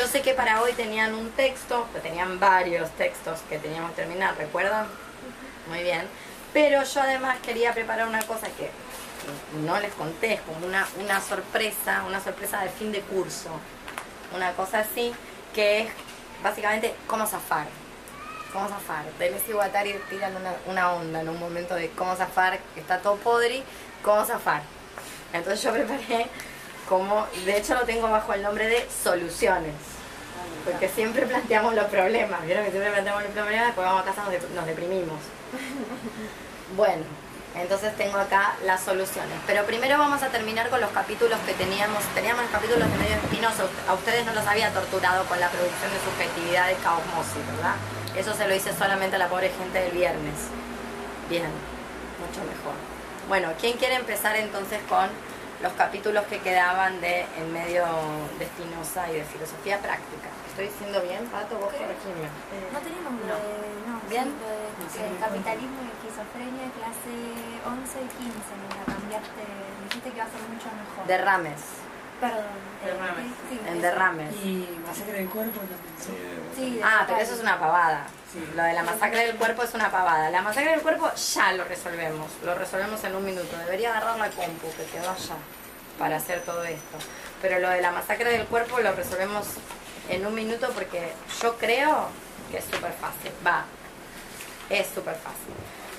Yo sé que para hoy tenían un texto, que tenían varios textos que teníamos que terminar, ¿recuerdan? Muy bien. Pero yo además quería preparar una cosa que no les conté, es como una, una sorpresa, una sorpresa de fin de curso. Una cosa así, que es básicamente cómo zafar. Cómo zafar. Deleuze y Guattari tiran una, una onda en un momento de cómo zafar, que está todo podri, cómo zafar. Entonces yo preparé como, de hecho lo tengo bajo el nombre de soluciones. Porque siempre planteamos los problemas, ¿vieron que siempre planteamos los problemas, después vamos a casa nos, dep- nos deprimimos. Bueno, entonces tengo acá las soluciones. Pero primero vamos a terminar con los capítulos que teníamos. Teníamos los capítulos de medio espinoso. A ustedes no los había torturado con la producción de subjetividad de Kaosmosis, ¿verdad? Eso se lo hice solamente a la pobre gente del viernes. Bien, mucho mejor. Bueno, ¿quién quiere empezar entonces con los capítulos que quedaban de en medio de Spinoza y de filosofía práctica? ¿Estoy diciendo bien, Pato? Vos corregime. No tenemos No. de, no, Bien. sí, de capitalismo y esquizofrenia, clase 11 y 15, me la cambiaste, dijiste que va a ser mucho mejor. Derrames. Perdón. eh, Derrames. sí, En derrames. Y masacre del cuerpo también. Sí, Sí, de Ah, pero eso es una pavada. Lo de la masacre del cuerpo es una pavada. La masacre del cuerpo ya lo resolvemos. Lo resolvemos en un minuto. Debería agarrar la compu que quedó allá para hacer todo esto. Pero lo de la masacre del cuerpo lo resolvemos en un minuto porque yo creo que es súper fácil. Va, es súper fácil.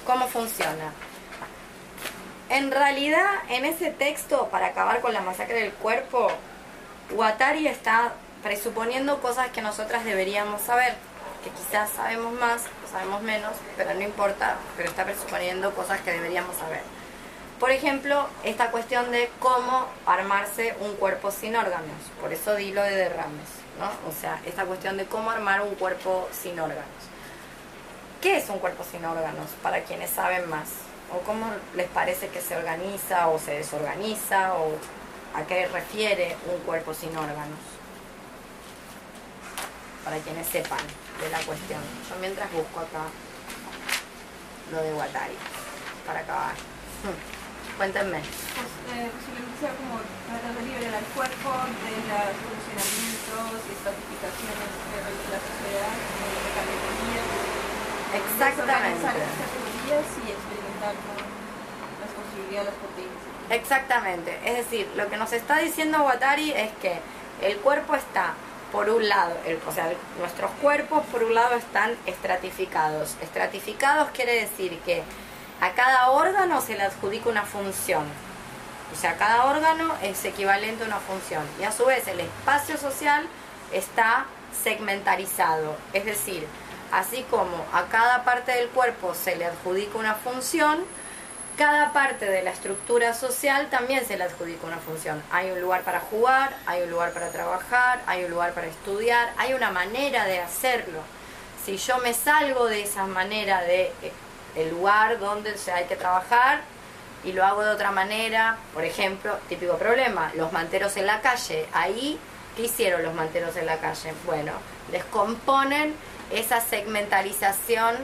¿Cómo funciona? En realidad, en ese texto, para acabar con la masacre del cuerpo, Guattari está presuponiendo cosas que nosotras deberíamos saber, que quizás sabemos más o sabemos menos, pero no importa, pero está presuponiendo cosas que deberíamos saber. Por ejemplo, esta cuestión de cómo armarse un cuerpo sin órganos, por eso di lo de derrames, ¿no? O sea, esta cuestión de cómo armar un cuerpo sin órganos. ¿Qué es un cuerpo sin órganos? Para quienes saben más. ¿O cómo les parece que se organiza o se desorganiza? ¿O a qué refiere un cuerpo sin órganos? Para quienes sepan de la cuestión. Yo mientras busco acá lo de Guattari. Para acabar. Hmm. Cuéntenme. Pues, eh, posiblemente sea como tratar de liberar al cuerpo de los funcionamientos y estratificaciones de la sociedad, de categorías, Exactamente. desorganizar esas categorías y experimentar con las posibilidades, las potencias. Exactamente. Es decir, lo que nos está diciendo Guattari es que el cuerpo está, por un lado, el- o sea, nuestros cuerpos por un lado están estratificados. Estratificados quiere decir que a cada órgano se le adjudica una función. O sea, cada órgano es equivalente a una función. Y a su vez el espacio social está segmentarizado. Es decir, así como a cada parte del cuerpo se le adjudica una función, cada parte de la estructura social también se le adjudica una función. Hay un lugar para jugar, hay un lugar para trabajar, hay un lugar para estudiar, hay una manera de hacerlo. Si yo me salgo de esa manera de eh, el lugar donde se hay que trabajar y lo hago de otra manera, por ejemplo, típico problema, los manteros en la calle, ahí ¿qué hicieron los manteros en la calle? Bueno, descomponen esa segmentalización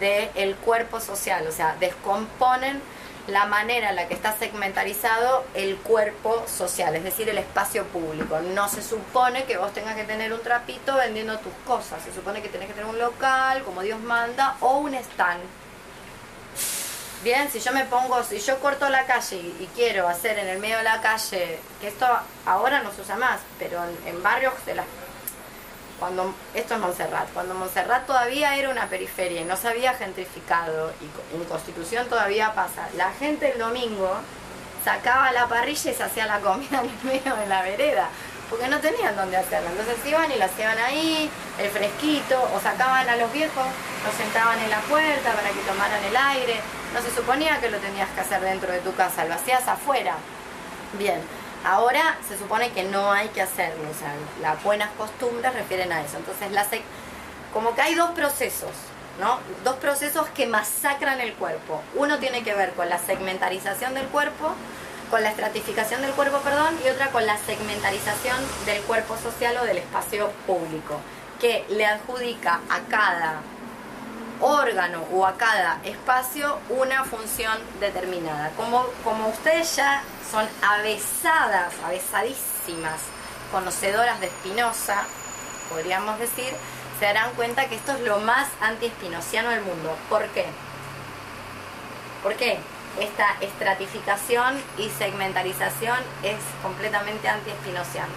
del cuerpo social, o sea, descomponen la manera en la que está segmentarizado el cuerpo social, es decir, el espacio público. No se supone que vos tengas que tener un trapito vendiendo tus cosas, se supone que tenés que tener un local, como Dios manda, o un stand. Bien, si yo me pongo, si yo corto la calle y, quiero hacer en el medio de la calle, que esto ahora no se usa más, pero en, en barrios de las cuando esto es Montserrat, cuando Montserrat todavía era una periferia y no se había gentrificado y en Constitución todavía pasa, la gente el domingo sacaba la parrilla y se hacía la comida en el medio de la vereda, porque no tenían dónde hacerla. Entonces iban y la hacían ahí, el fresquito, o sacaban a los viejos, los sentaban en la puerta para que tomaran el aire. No se suponía que lo tenías que hacer dentro de tu casa, lo hacías afuera. Bien, ahora se supone que no hay que hacerlo, o sea, las buenas costumbres refieren a eso. Entonces, la como que hay dos procesos, ¿no? Dos procesos que masacran el cuerpo. Uno tiene que ver con la segmentarización del cuerpo, con la estratificación del cuerpo, perdón, y otra con la segmentarización del cuerpo social o del espacio público, que le adjudica a cada órgano o a cada espacio una función determinada. Como, como ustedes ya son avesadas, avesadísimas, conocedoras de Spinoza, podríamos decir, se darán cuenta que esto es lo más anti-espinociano del mundo. ¿Por qué? ¿Por qué? Esta estratificación y segmentarización es completamente anti-espinociano.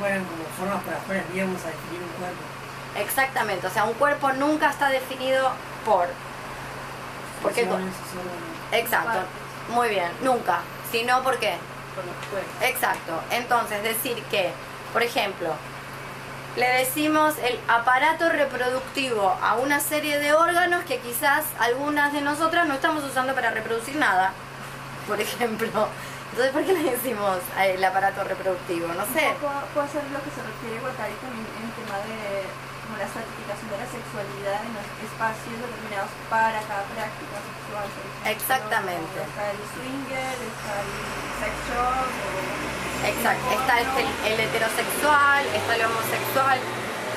Como formas para afuera, a definir un cuerpo. Exactamente, o sea, un cuerpo nunca está definido por... Porque, exacto, muy bien, nunca, sino por qué. Con los cuerpos. Exacto. Entonces, decir que, por ejemplo, le decimos el aparato reproductivo a una serie de órganos que quizás algunas de nosotras no estamos usando para reproducir nada. Por ejemplo. Entonces, ¿por qué le decimos el aparato reproductivo? No sé. Ser lo que se refiere Guattari también en el tema de como la estratificación de la sexualidad en los espacios determinados para cada práctica sexual. Exactamente. Está el swinger, está el sex shop, Exacto, está el heterosexual, está el homosexual.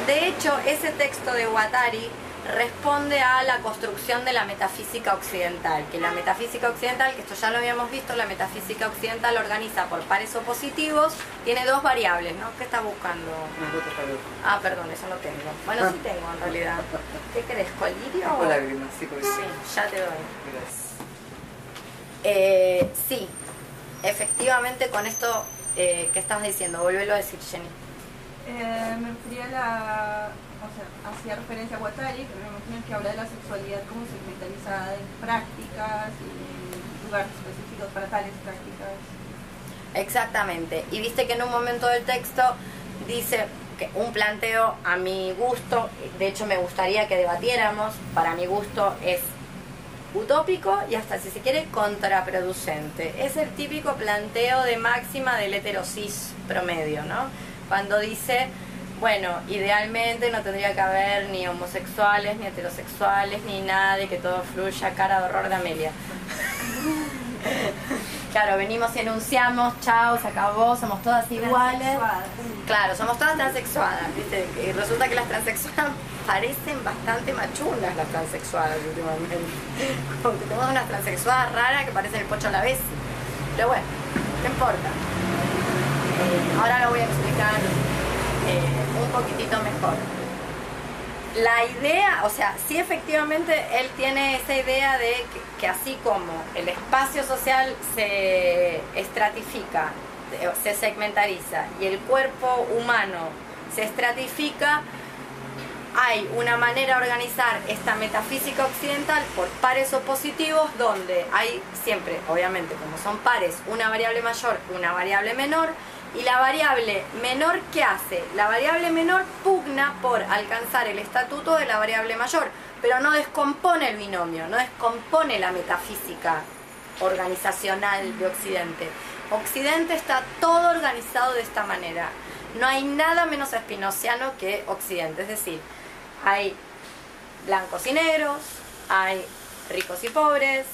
De hecho, ese texto de Guattari responde a la construcción de la metafísica occidental, que la metafísica occidental, que esto ya lo habíamos visto, la metafísica occidental organiza por pares opositivos, tiene dos variables, ¿no? ¿Qué estás buscando? Ah, perdón, eso no tengo. Bueno, sí tengo en realidad. ¿Qué querés, colirio? O- lágrimas, sí, Sí, ya te doy. Gracias. Eh, sí, efectivamente con esto eh, que estabas diciendo, volvelo a decir, Jenny. Eh, me refería a la. O sea, hacía referencia a Guattari, pero me imagino que habla de la sexualidad como segmentalizada en prácticas y lugares específicos para tales prácticas. Exactamente. Y viste que en un momento del texto dice que un planteo a mi gusto, de hecho me gustaría que debatiéramos, para mi gusto es utópico y hasta si se quiere contraproducente. Es el típico planteo de máxima del heterosis promedio, ¿no? Cuando dice, bueno, idealmente no tendría que haber ni homosexuales, ni heterosexuales, ni nada, y que todo fluya, cara de horror de Amelia. Claro, venimos y enunciamos, chao, se acabó, somos todas iguales. Claro, somos todas transexuadas, ¿viste? Y resulta que las transexuadas parecen bastante machunas las transexuadas últimamente. Como que tenemos unas transexuadas raras que parecen el pocho a la vez. Pero bueno, no importa. Eh, ahora lo voy a explicar eh, un poquitito mejor. La idea, o sea, sí efectivamente él tiene esa idea de que, así como el espacio social se estratifica, se segmentariza y el cuerpo humano se estratifica, hay una manera de organizar esta metafísica occidental por pares opositivos donde hay siempre, obviamente, como son pares, una variable mayor, una variable menor, y la variable menor, ¿qué hace? La variable menor pugna por alcanzar el estatuto de la variable mayor, pero no descompone el binomio, no descompone la metafísica organizacional de Occidente. Occidente está todo organizado de esta manera. No hay nada menos espinociano que Occidente, es decir, hay blancos y negros, hay ricos y pobres,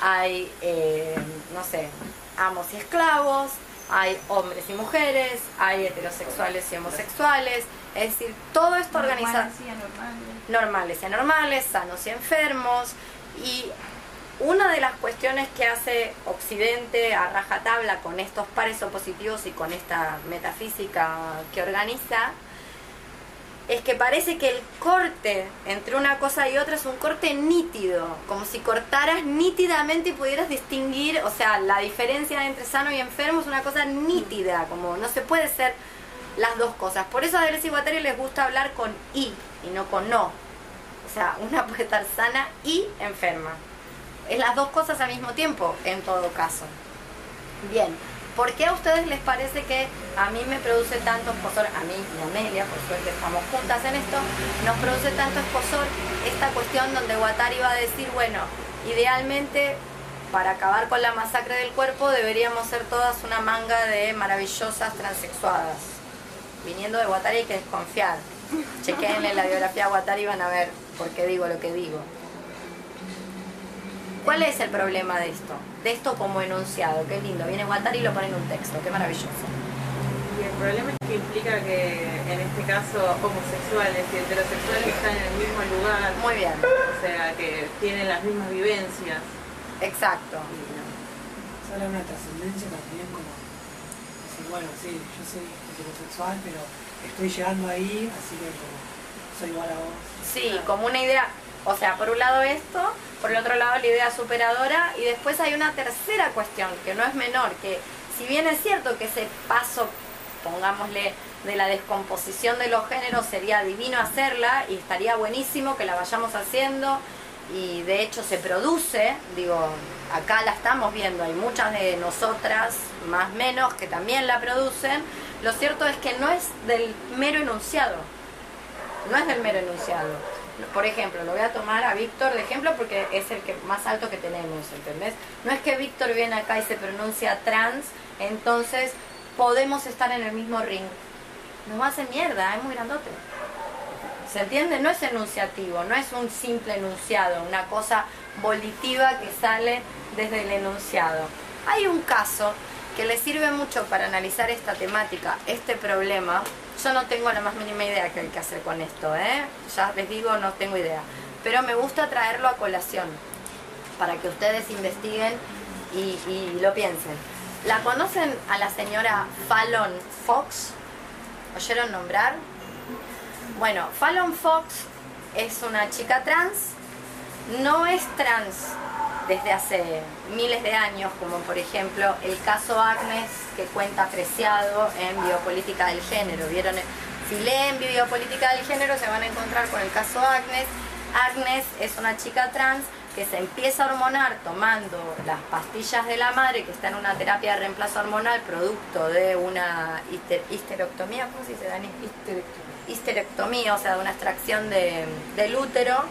hay, eh, no sé, amos y esclavos, hay hombres y mujeres, hay heterosexuales y homosexuales, es decir, todo esto organizado Normales y anormales. normales y anormales, sanos y enfermos. Y una de las cuestiones que hace Occidente a rajatabla con estos pares opositivos y con esta metafísica que organiza, es que parece que el corte entre una cosa y otra es un corte nítido, como si cortaras nítidamente y pudieras distinguir, o sea, la diferencia entre sano y enfermo es una cosa nítida, como no se puede ser las dos cosas. Por eso a Deleuze y Guattari les gusta hablar con y y no con no. O sea, una puede estar sana y enferma. Es las dos cosas al mismo tiempo, en todo caso. Bien, ¿por qué a ustedes les parece que a mí me produce tanto esposor, a mí y a Amelia, por suerte estamos juntas en esto, nos produce tanto esposor esta cuestión donde Guattari va a decir, bueno, idealmente para acabar con la masacre del cuerpo deberíamos ser todas una manga de maravillosas transexuadas. Viniendo de Guattari hay que desconfiar. Chequenle la biografía de Guattari y van a ver por qué digo lo que digo. ¿Cuál es el problema de esto? De esto como enunciado, qué lindo. Viene Guattari y lo pone en un texto, qué maravilloso. Y el problema es que implica que en este caso homosexuales y heterosexuales están en el mismo lugar, Muy bien, o sea que tienen las mismas vivencias. exacto. De una trascendencia también como decir, bueno, sí, yo soy heterosexual, pero estoy llegando ahí, así que como soy igual a vos. Sí, como una idea, o sea, por un lado esto, por el otro lado la idea superadora y después hay una tercera cuestión que no es menor, que si bien es cierto que ese paso, pongámosle, de la descomposición de los géneros sería divino hacerla y estaría buenísimo que la vayamos haciendo y de hecho se produce, digo, acá la estamos viendo, hay muchas de nosotras, más menos, que también la producen, lo cierto es que no es del mero enunciado, no es del mero enunciado. Por ejemplo, lo voy a tomar a Víctor de ejemplo porque es el que más alto que tenemos, ¿entendés? No es que Víctor viene acá y se pronuncia trans, entonces podemos estar en el mismo ring. Nos va a hacer mierda, es muy grandote. ¿Se entiende? No es enunciativo, no es un simple enunciado, una cosa volitiva que sale desde el enunciado. Hay un caso que le sirve mucho para analizar esta temática, este problema. Yo no tengo la más mínima idea qué hay que hacer con esto, ¿eh? Ya les digo, no tengo idea. Pero me gusta traerlo a colación para que ustedes investiguen y, y lo piensen. ¿La conocen a la señora Fallon Fox? ¿Oyeron nombrar? Bueno, Fallon Fox es una chica trans, no es trans desde hace miles de años, como por ejemplo el caso Agnes, que cuenta apreciado en Biopolítica del Género. ¿Vieron? Si leen Biopolítica del Género se van a encontrar con el caso Agnes. Agnes es una chica trans que se empieza a hormonar tomando las pastillas de la madre, que está en una terapia de reemplazo hormonal, producto de una histerectomía, ¿cómo se dice, Dani? Histerectomía, o sea, de una extracción de, del útero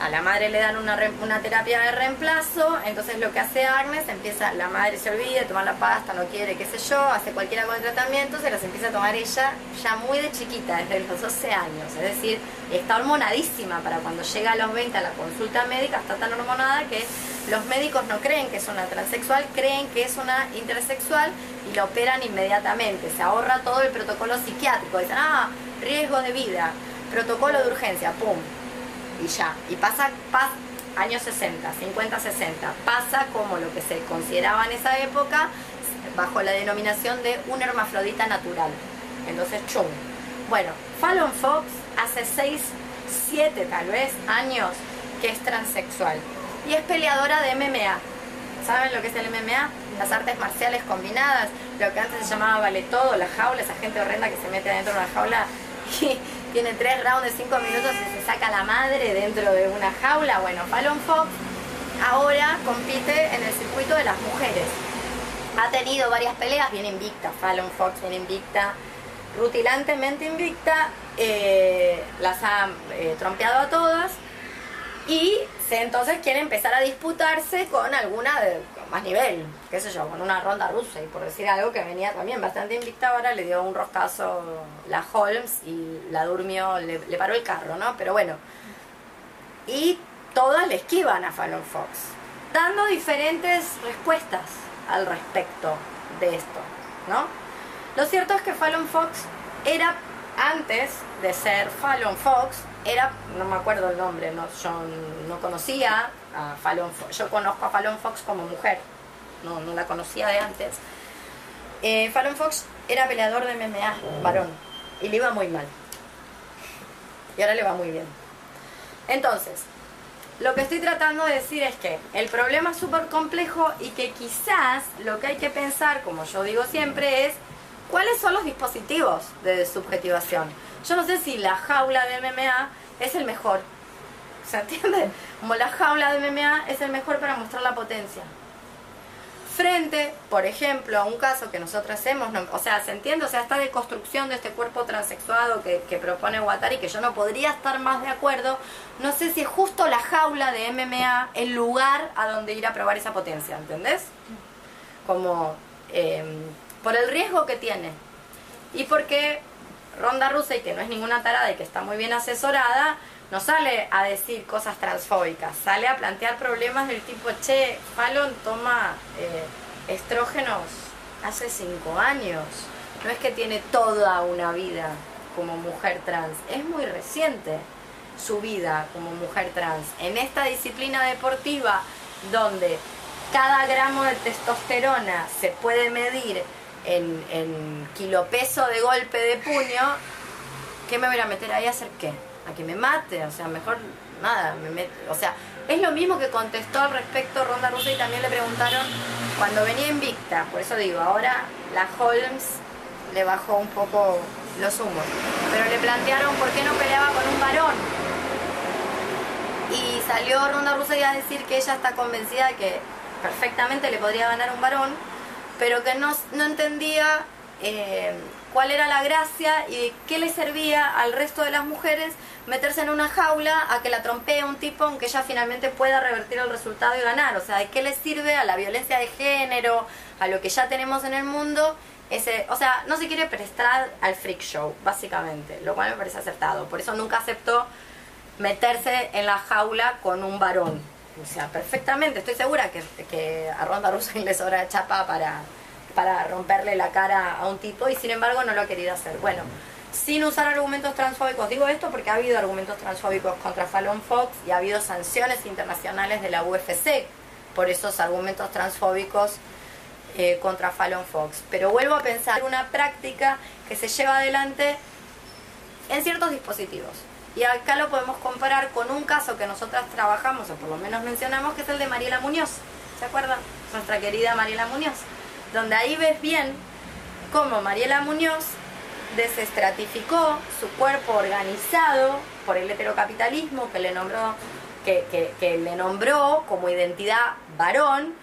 a la madre le dan una, una terapia de reemplazo, entonces lo que hace Agnes, empieza, la madre se olvida de tomar la pasta, no quiere, qué sé yo, hace cualquier con el tratamiento, se las empieza a tomar ella ya muy de chiquita, desde los 12 años, es decir, está hormonadísima para cuando llega a los 20 a la consulta médica, está tan hormonada que los médicos no creen que es una transexual, creen que es una intersexual y la operan inmediatamente, se ahorra todo el protocolo psiquiátrico, dicen, ah, riesgo de vida, protocolo de urgencia, pum, y ya. Y pasa, pasa años 60, 50, 60, pasa como lo que se consideraba en esa época bajo la denominación de un hermafrodita natural. Entonces, chum. Bueno, Fallon Fox hace 6, 7 tal vez años que es transexual y es peleadora de MMA. ¿Saben lo que es el MMA? Las artes marciales combinadas, lo que antes se llamaba vale todo, la jaula, esa gente horrenda que se mete adentro de una jaula y tiene tres rounds de cinco minutos y se saca la madre dentro de una jaula. Bueno, Fallon Fox ahora compite en el circuito de las mujeres. Ha tenido varias peleas, bien invicta, Fallon Fox bien invicta, rutilantemente invicta, eh, las ha eh, trompeado a todas y entonces quiere empezar a disputarse con alguna de más nivel, qué sé yo, con una ronda rusa y por decir algo que venía también bastante invicta ahora, le dio un roscazo la Holmes y la durmió, le, paró el carro, ¿no? Pero bueno, y todas le esquivan a Fallon Fox, dando diferentes respuestas al respecto de esto, ¿no? Lo cierto es que Fallon Fox era, antes de ser Fallon Fox, era, no me acuerdo el nombre, no, yo no conocía a Fallon Fox, yo conozco a Fallon Fox como mujer, no, no la conocía de antes. Eh, Fallon Fox era peleador de MMA, varón, y le iba muy mal. Y ahora le va muy bien. Entonces, lo que estoy tratando de decir es que el problema es súper complejo y que quizás lo que hay que pensar, como yo digo siempre, es cuáles son los dispositivos de subjetivación. Yo no sé si la jaula de MMA es el mejor. ¿Se entiende? Como la jaula de MMA es el mejor para mostrar la potencia. Frente, por ejemplo, a un caso que nosotros hacemos, o sea, ¿se entiende? O sea, esta deconstrucción de este cuerpo transexuado que, propone Watari, que yo no podría estar más de acuerdo, no sé si es justo la jaula de MMA el lugar a donde ir a probar esa potencia, ¿entendés? Como em, por el riesgo que tiene. Y porque Ronda Rousey, que no es ninguna tarada y que está muy bien asesorada, no sale a decir cosas transfóbicas, sale a plantear problemas del tipo, che, Fallon toma eh, estrógenos hace cinco años, no es que tiene toda una vida como mujer trans, es muy reciente su vida como mujer trans. En esta disciplina deportiva donde cada gramo de testosterona se puede medir en, en kilopeso de golpe de puño, ¿qué me voy a meter ahí a hacer qué? A que me mate, o sea, mejor nada, me met- o sea, es lo mismo que contestó al respecto Ronda Rousey y también le preguntaron cuando venía invicta, por eso digo, ahora la Holmes le bajó un poco los humos, pero le plantearon por qué no peleaba con un varón. Y salió Ronda Rousey a decir que ella está convencida de que perfectamente le podría ganar un varón, pero que no, no entendía eh, cuál era la gracia y qué le servía al resto de las mujeres meterse en una jaula a que la trompee un tipo aunque ella finalmente pueda revertir el resultado y ganar. O sea, ¿de qué le sirve a la violencia de género, a lo que ya tenemos en el mundo? Ese, o sea, no se quiere prestar al freak show, básicamente, lo cual me parece acertado. Por eso nunca aceptó meterse en la jaula con un varón. O sea, perfectamente, estoy segura que, a Ronda Rousey le sobra chapa para, para romperle la cara a un tipo y sin embargo no lo ha querido hacer. Bueno, sin usar argumentos transfóbicos, digo esto porque ha habido argumentos transfóbicos contra Fallon Fox y ha habido sanciones internacionales de la UFC por esos argumentos transfóbicos eh, contra Fallon Fox. Pero vuelvo a pensar una práctica que se lleva adelante en ciertos dispositivos. Y acá lo podemos comparar con un caso que nosotras trabajamos, o por lo menos mencionamos, que es el de Mariela Muñoz. ¿Se acuerdan? Nuestra querida Mariela Muñoz. Donde ahí ves bien cómo Mariela Muñoz desestratificó su cuerpo organizado por el heterocapitalismo que le nombró, que, que- que le nombró como identidad varón,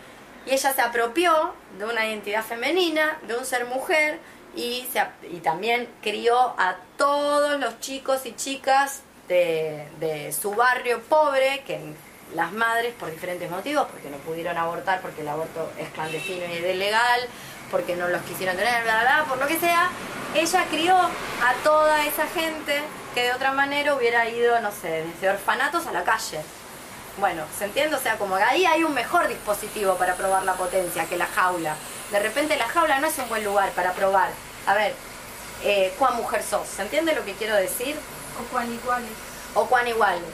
y ella se apropió de una identidad femenina, de un ser mujer, y, se y también crió a todos los chicos y chicas de, de su barrio pobre, que las madres, por diferentes motivos, porque no pudieron abortar, porque el aborto es clandestino y es ilegal, porque no los quisieron tener, bla, bla, bla, por lo que sea, ella crió a toda esa gente que de otra manera hubiera ido, no sé, desde orfanatos a la calle. Bueno, ¿se entiende? O sea, como ahí hay un mejor dispositivo para probar la potencia que la jaula. De repente la jaula no es un buen lugar para probar. A ver, eh, ¿cuán mujer sos? ¿Se entiende lo que quiero decir? O cuán iguales. ¿O cuán iguales?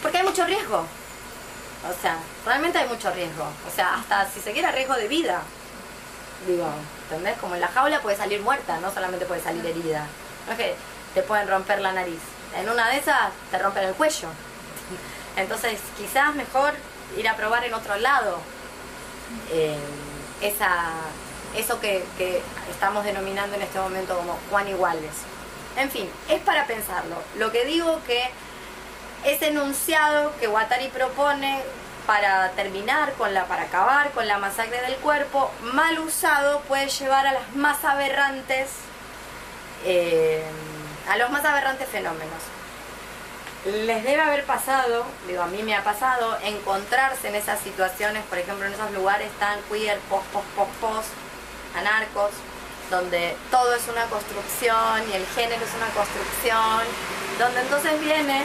Porque hay mucho riesgo. O sea, realmente hay mucho riesgo. O sea, hasta si se quiere riesgo de vida. Digo, ¿entendés? Como en la jaula puede salir muerta, no solamente puede salir herida. No es que te pueden romper la nariz. En una de esas te rompen el cuello. Entonces, quizás mejor ir a probar en otro lado eh, esa, eso que, que estamos denominando en este momento como cuán iguales. En fin, es para pensarlo. Lo que digo que ese enunciado que Guattari propone para terminar con la, para acabar con la masacre del cuerpo, mal usado puede llevar a las más aberrantes, eh, a los más aberrantes fenómenos. Les debe haber pasado, digo, a mí me ha pasado, encontrarse en esas situaciones, por ejemplo, en esos lugares tan queer, post, post, post, post, anarcos, donde todo es una construcción y el género es una construcción, donde entonces viene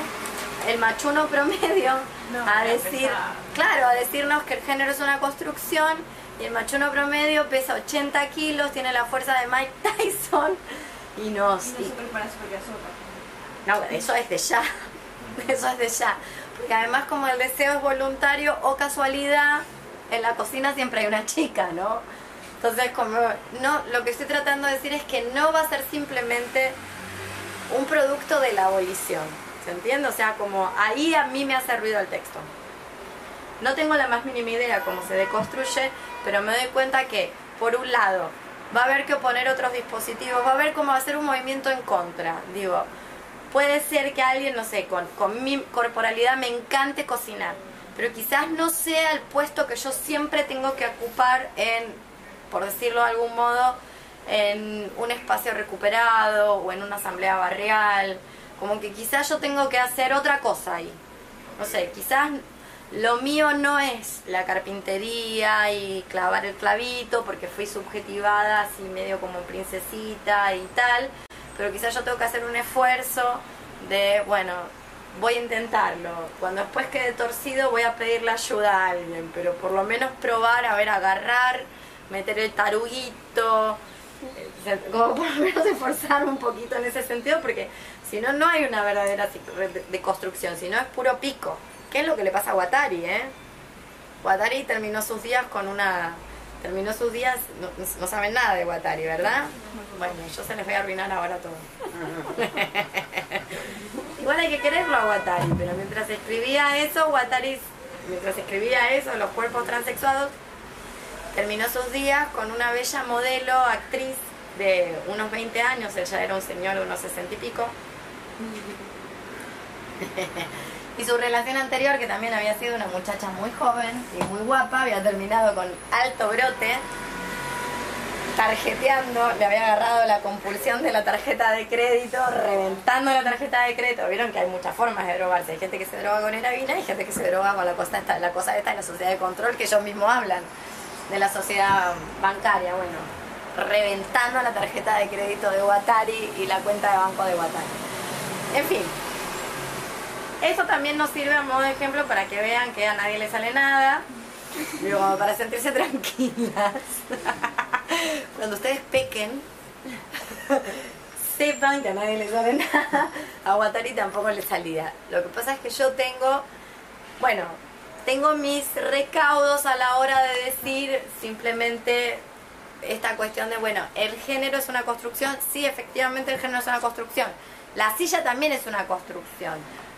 el machuno promedio No, a decir, claro, a decirnos que el género es una construcción y el machuno promedio pesa 80 kilos, tiene la fuerza de Mike Tyson y nos... Y no se prepara no, eso es de ya. Eso es de ya. Porque además como el deseo es voluntario o casualidad, en la cocina siempre hay una chica, ¿no? Entonces, como no, lo que estoy tratando de decir es que no va a ser simplemente un producto de la abolición. ¿Se entiende? O sea, como ahí a mí me ha servido el texto. No tengo la más mínima idea cómo se deconstruye, pero me doy cuenta que, por un lado, va a haber que oponer otros dispositivos, va a haber a ser un movimiento en contra. Digo, puede ser que alguien, no sé, con, mi corporalidad me encante cocinar, pero quizás no sea el puesto que yo siempre tengo que ocupar en, por decirlo de algún modo, en un espacio recuperado o en una asamblea barrial. Como que quizás yo tengo que hacer otra cosa ahí. No sé, quizás lo mío no es la carpintería y clavar el clavito porque fui subjetivada así medio como princesita y tal, pero quizás yo tengo que hacer un esfuerzo de, bueno, voy a intentarlo. Cuando después quede torcido voy a pedirle ayuda a alguien, pero por lo menos probar, a ver, agarrar, meter el taruguito, eh, como por lo menos esforzarme un poquito en ese sentido, porque si no, no hay una verdadera de- de construcción, sino es puro pico. ¿Qué es lo que le pasa a Watari, eh? Watari terminó sus días con una terminó sus días, no, no saben nada de Guattari, ¿verdad? Bueno, yo se les voy a arruinar ahora todo. Igual hay que quererlo a Guattari, pero mientras escribía eso, Guattari, mientras escribía eso, los cuerpos transexuados, terminó sus días con una bella modelo, actriz de unos 20 años, él ya era un señor de unos 60 y pico. Y su relación anterior, que también había sido una muchacha muy joven y muy guapa, había terminado con alto brote, tarjeteando, le había agarrado la compulsión de la tarjeta de crédito, reventando la tarjeta de crédito. Vieron que hay muchas formas de drogarse. Hay gente que se droga con heroína y gente que se droga con la cosa esta, la cosa esta de la sociedad de control que ellos mismos hablan, de la sociedad bancaria, bueno, reventando la tarjeta de crédito de Watari y la cuenta de banco de Watari. En fin, eso también nos sirve a modo de ejemplo para que vean que a nadie le sale nada, digo, para sentirse tranquilas. Cuando ustedes pequen, sepan que a nadie le sale nada, a Watari tampoco le salía. Lo que pasa es que yo tengo, bueno, tengo mis recaudos a la hora de decir simplemente esta cuestión de, bueno, el género es una construcción, sí, efectivamente el género es una construcción. La silla también es una construcción.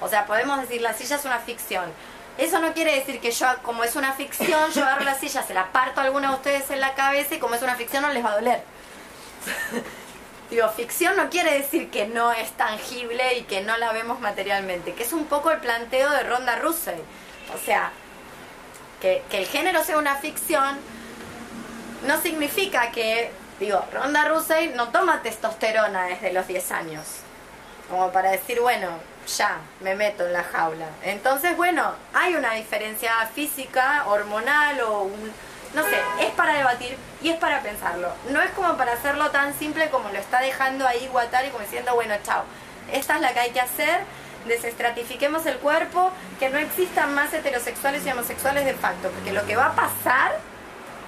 O sea, podemos decir, la silla es una ficción. Eso no quiere decir que yo, como es una ficción, yo agarro la silla, se la parto a alguno de ustedes en la cabeza y como es una ficción no les va a doler. Digo, ficción no quiere decir que no es tangible y que no la vemos materialmente, que es un poco el planteo de Ronda Russell. O sea, que, que el género sea una ficción no significa que, digo, Ronda Russell no toma testosterona desde los 10 años. Como para decir, bueno, ya, me meto en la jaula. Entonces, bueno, hay una diferencia física, hormonal o un, no sé, es para debatir y es para pensarlo. No es como para hacerlo tan simple como lo está dejando ahí Guattari, como diciendo, bueno, chao, esta es la que hay que hacer, desestratifiquemos el cuerpo, que no existan más heterosexuales y homosexuales de facto, porque lo que va a pasar,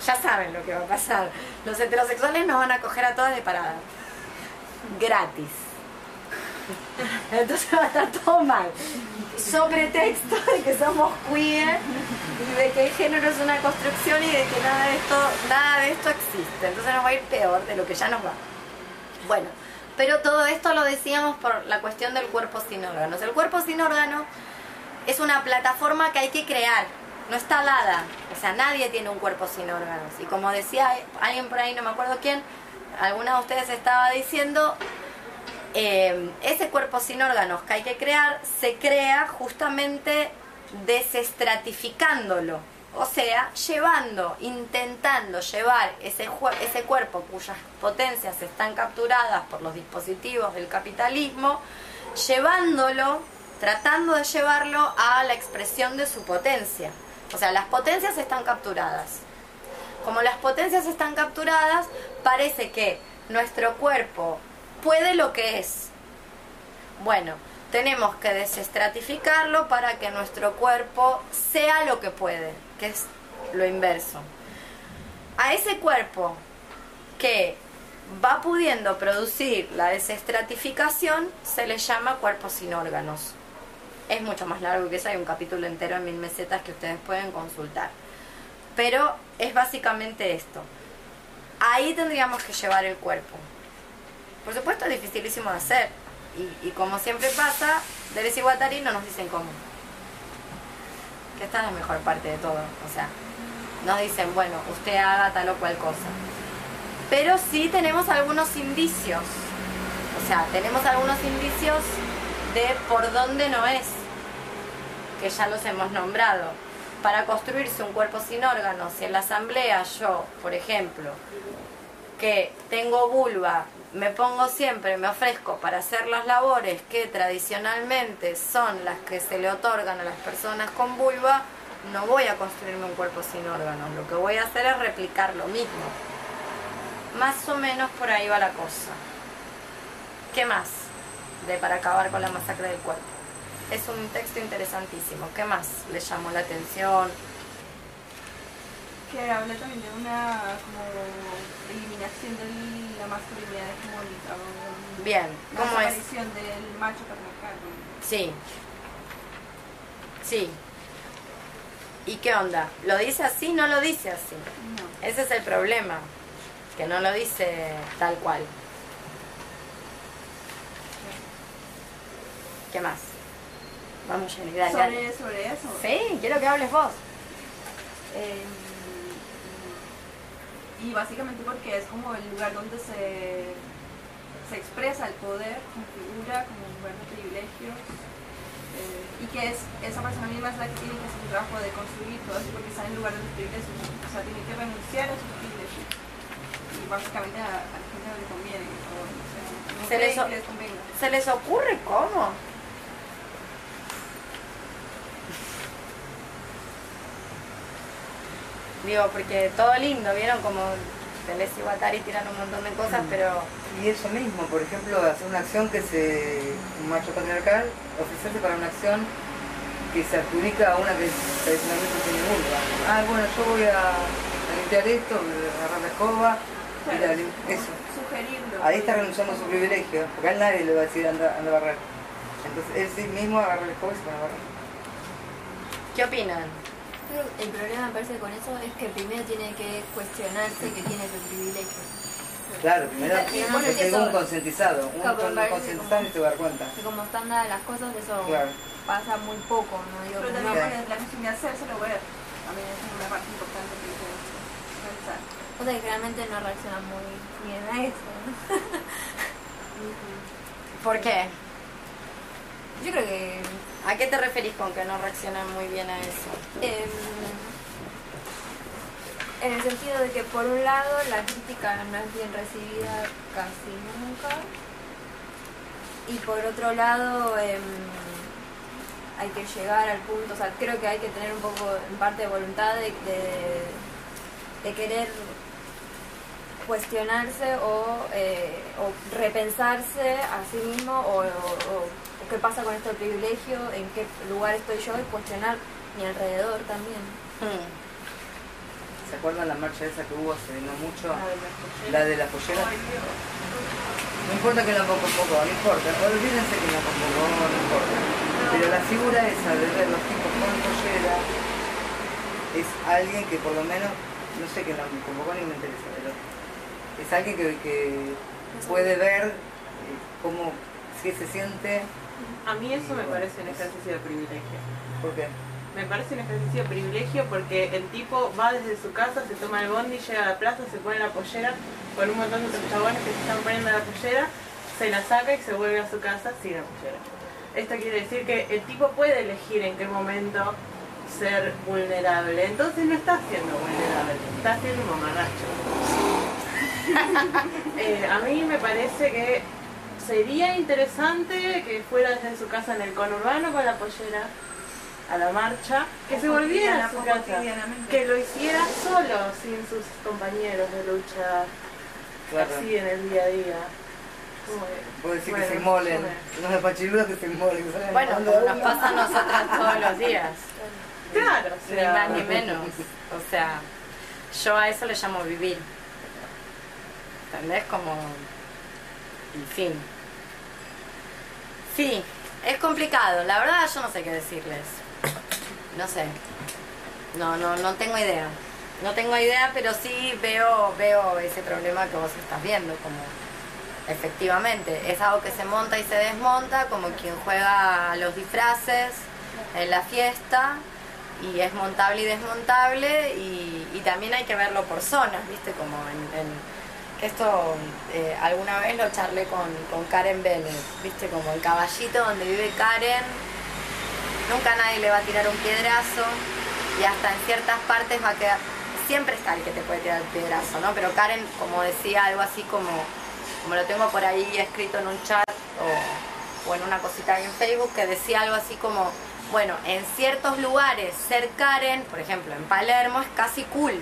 ya saben lo que va a pasar, los heterosexuales nos van a coger a todas de parada, gratis. Entonces va a estar todo mal. Sobre texto de que somos queer y de que el género es una construcción y de que nada de esto, nada de esto existe. Entonces nos va a ir peor de lo que ya nos va. Bueno, pero todo esto lo decíamos por la cuestión del cuerpo sin órganos. El cuerpo sin órgano es una plataforma que hay que crear, no está dada. O sea, nadie tiene un cuerpo sin órganos. Y como decía alguien por ahí, no me acuerdo quién, alguna de ustedes estaba diciendo, eh, ese cuerpo sin órganos que hay que crear se crea justamente desestratificándolo. O sea, llevando, intentando llevar ese, ese cuerpo cuyas potencias están capturadas por los dispositivos del capitalismo, llevándolo, tratando de llevarlo a la expresión de su potencia. O sea, las potencias están capturadas. Como las potencias están capturadas, parece que nuestro cuerpo puede lo que es. Bueno, tenemos que desestratificarlo para que nuestro cuerpo sea lo que puede, que es lo inverso. A ese cuerpo que va pudiendo producir la desestratificación se le llama cuerpo sin órganos. Es mucho más largo que eso, hay un capítulo entero en mil mesetas que ustedes pueden consultar. Pero es básicamente esto. Ahí tendríamos que llevar el cuerpo. Por supuesto es dificilísimo de hacer. Y, como siempre pasa, Deleuze y Guattari no nos dicen cómo. Que esta es la mejor parte de todo. O sea, nos dicen, bueno, usted haga tal o cual cosa. Pero sí tenemos algunos indicios. O sea, tenemos algunos indicios de por dónde no es. Que ya los hemos nombrado. Para construirse un cuerpo sin órganos, si en la asamblea yo, por ejemplo, que tengo vulva me pongo siempre, me ofrezco para hacer las labores que tradicionalmente son las que se le otorgan a las personas con vulva, no voy a construirme un cuerpo sin órganos. Lo que voy a hacer es replicar lo mismo. Más o menos por ahí va la cosa. ¿Qué más? De para acabar con la masacre del cuerpo. Es un texto interesantísimo. ¿Qué más le llamó la atención? Que habla también de una como eliminación de la masculinidad hegemónica o Bien, la ¿cómo es? del macho patriarcal. Sí. Sí. ¿Y qué onda? ¿Lo dice así? No lo dice así. No. Ese es el problema, que no lo dice tal cual. ¿Qué más? Vamos, Jenny, dale, dale. Sobre, sobre eso. Sí, quiero que hables vos. Eh, y básicamente porque es como el lugar donde se, se expresa el poder como figura, como un lugar de privilegios. eh, y que es esa persona misma es la que tiene que hacer el trabajo de construir todo eso porque está en lugar de privilegios. O sea, tiene que renunciar a sus privilegios. Y básicamente a, a la gente no le conviene. O, o sea, no Se les les. ¿Se les ocurre cómo? Digo, porque todo lindo, ¿vieron? Como Deleuze y Guattari tiran un montón de cosas, pero Y eso mismo, por ejemplo, hacer una acción que se. un macho patriarcal, ofrecerse para una acción que se adjudica a una que tradicionalmente tiene vulva. Ah, bueno, yo voy a, limpiar esto, agarrar la escoba, ir a lim- eso. Sugerirlo. Ahí está renunciando a su privilegio, porque a él nadie le va a decir anda, anda a barrer. Entonces él sí mismo agarra la escoba y se pone a barrer. ¿qué opinan? Que el problema me parece con eso es que primero tiene que cuestionarse que tiene ese privilegio. Claro, primero que eso- un consentizado, un Claro, pero me parece consentizado como- y se va a dar cuenta. Que como están dadas las cosas, eso Claro. pasa muy poco, ¿no? Digo, Pero también la cuestión de hacérselo ver. También es una parte importante que hay que pensar. O sea que realmente no reaccionan muy bien a eso. ¿no? ¿Por qué? Yo creo que ¿A qué te referís con que no reaccionan muy bien a eso? em, en el sentido de que por un lado la crítica no es bien recibida casi nunca y por otro lado em, hay que llegar al punto, o sea, creo que hay que tener un poco en parte voluntad de, querer cuestionarse o, eh, o repensarse a sí mismo o qué pasa con este privilegio, en qué lugar estoy yo y cuestionar mi alrededor también. Hmm. ¿Se acuerdan la marcha esa que hubo hace no mucho? La de las polleras. La la. No importa que la convocó, no importa. Olvídense que la convocó, no importa. Pero la figura esa de ver los tipos con pollera es alguien que por lo menos, no sé que la convocó ni me interesa, pero es alguien que, que puede ver eh, cómo, si se siente, A mí eso me parece un ejercicio de privilegio. ¿por qué? Me parece un ejercicio de privilegio porque el tipo va desde su casa, se toma el bondi, llega a la plaza, se pone la pollera con un montón de otros chabones que se están poniendo la pollera, se la saca y se vuelve a su casa sin la pollera. Esto quiere decir que el tipo puede elegir en qué momento ser vulnerable. Entonces no está siendo vulnerable, está siendo un mamarracho. Eh, a mí me parece que sería interesante que fuera desde su casa en el conurbano con la pollera a la marcha, que se volviera a su Poco casa, cotidianamente. que lo hiciera solo, sin sus compañeros de lucha, Claro. así en el día a día. Puedo decir bueno, que se inmolen, bueno. los pachiludos que se salen Bueno, nos una. pasa a nosotras todos los días. Claro, o Ni más ni menos. O sea, yo a eso le llamo vivir. ¿Entendés? Como el fin. Sí, es complicado. La verdad yo no sé qué decirles. No sé. No, no, no tengo idea. No tengo idea, pero sí veo, veo ese problema que vos estás viendo, como efectivamente, es algo que se monta y se desmonta, como quien juega los disfraces en la fiesta, y es montable y desmontable, y, también hay que verlo por zonas, ¿viste? Como en, en- esto eh, alguna vez lo charlé con, con Karen Bennett, ¿viste? Como el caballito donde vive Karen, nunca nadie le va a tirar un piedrazo y hasta en ciertas partes va a quedar, siempre está el que te puede tirar el piedrazo, ¿no? Pero Karen, como decía, algo así como, como lo tengo por ahí escrito en un chat o, o en una cosita ahí en Facebook, que decía algo así como, bueno, en ciertos lugares ser Karen, por ejemplo, en Palermo es casi cool,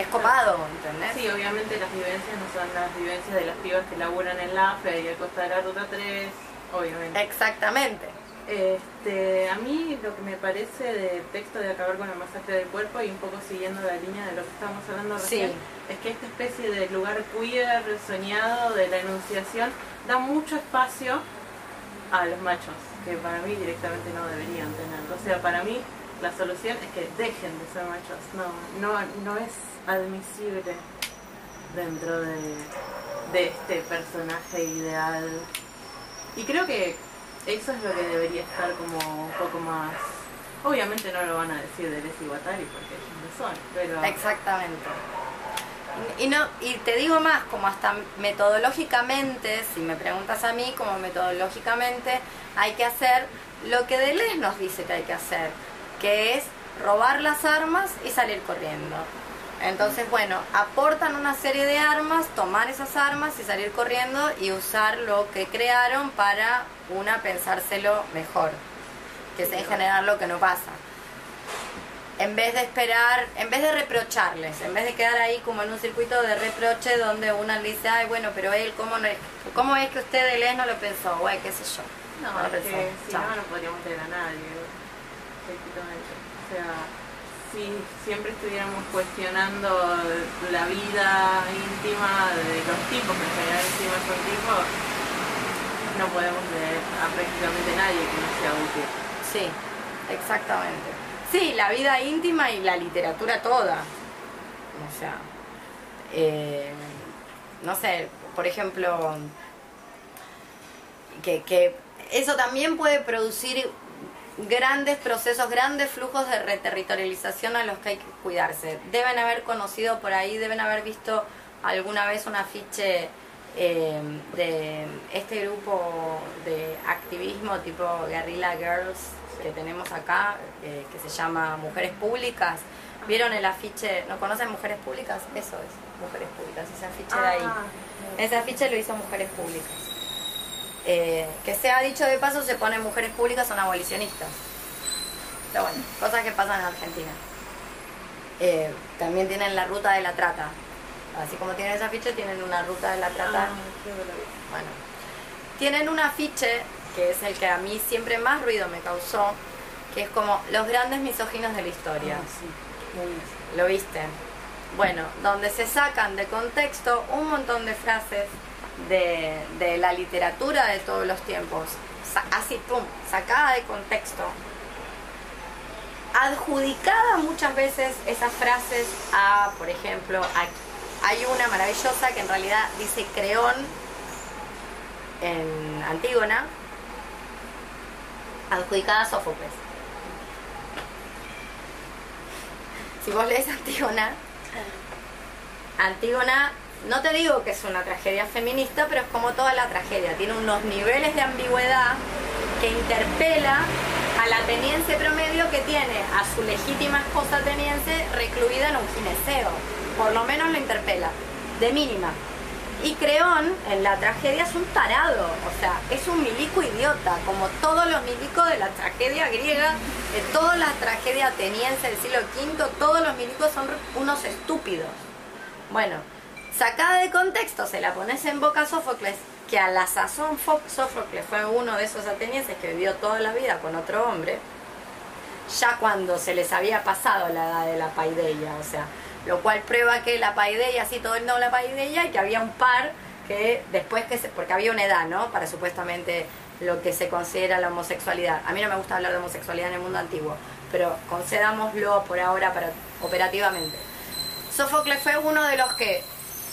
es copado, ¿entendés? Sí, obviamente las vivencias no son las vivencias de las pibas que laburan en la AFE y al costa de la Ruta 3, obviamente. Exactamente. Este, a mí lo que me parece del texto de acabar con la masacre del cuerpo y un poco siguiendo la línea de lo que estábamos hablando Sí. recién, es que esta especie de lugar queer soñado de la enunciación da mucho espacio a los machos, que para mí directamente no deberían tener. O sea, para mí la solución es que dejen de ser machos. No, no, no es admisible dentro de, este personaje ideal. Y creo que eso es lo que debería estar como un poco más... Obviamente no lo van a decir de Les Iguatari porque ellos no son, pero... Exactamente. Y, no, y te digo más, como hasta metodológicamente, si me preguntas a mí, como metodológicamente hay que hacer lo que Deleuze nos dice que hay que hacer, que es robar las armas y salir corriendo. Entonces, bueno, aportan una serie de armas, tomar esas armas y salir corriendo y usar lo que crearon para, una, pensárselo mejor, que es en general lo que no pasa. En vez de esperar, en vez de reprocharles, en vez de quedar ahí como en un circuito de reproche donde una le dice, ay, bueno, pero él, ¿cómo, no es, cómo es que usted, él no lo pensó? Güey, qué sé yo. No, No lo es pensó. que si no, no podríamos leer a nadie. Efectivamente. O sea, si siempre estuviéramos cuestionando la vida íntima de los tipos, que en general encima son tipos, no podemos leer a prácticamente nadie que no sea útil. Sí, exactamente. Sí, la vida íntima y la literatura toda. O sea, eh, no sé, por ejemplo, que, que eso también puede producir grandes procesos, grandes flujos de reterritorialización a los que hay que cuidarse. Deben haber conocido por ahí, deben haber visto alguna vez un afiche eh, de este grupo de activismo tipo Guerrilla Girls que tenemos acá, eh, que se llama Mujeres Públicas. ¿Vieron el afiche? ¿No conocen Mujeres Públicas? Eso es, Mujeres Públicas, ese afiche de ahí. Ese afiche lo hizo Mujeres Públicas. Eh, que sea dicho de paso, se pone mujeres públicas son abolicionistas. Pero bueno, cosas que pasan en Argentina. Eh, también tienen la ruta de la trata. Así como tienen ese afiche, tienen una ruta de la trata. Bueno, tienen un afiche que es el que a mí siempre más ruido me causó, que es como los grandes misóginos de la historia. ¿Lo viste? Bueno, donde se sacan de contexto un montón de frases de, de la literatura de todos los tiempos. Así, pum, sacada de contexto. Adjudicada muchas veces esas frases a, por ejemplo, a- hay una maravillosa que en realidad dice Creón en Antígona, adjudicada a Sófocles. Si vos lees Antígona, Antígona, no te digo que es una tragedia feminista, pero es como toda la tragedia, tiene unos niveles de ambigüedad que interpela a la ateniense promedio que tiene a su legítima esposa ateniense recluida en un gineceo. Por lo menos lo interpela, de mínima. Y Creón en la tragedia es un tarado, o sea, es un milico idiota, como todos los milicos de la tragedia griega, de toda la tragedia ateniense del siglo V, todos los milicos son unos estúpidos. Bueno, sacada de contexto, se la pones en boca a Sófocles, que a la sazón Fo- Sófocles fue uno de esos atenienses que vivió toda la vida con otro hombre, ya cuando se les había pasado la edad de la paideia, o sea, lo cual prueba que la paideia, sí, todo el no la paideia, y que había un par que después que se, porque había una edad, ¿no? Para supuestamente lo que se considera la homosexualidad. A mí no me gusta hablar de homosexualidad en el mundo antiguo, pero concedámoslo por ahora para, operativamente. Sófocles fue uno de los que,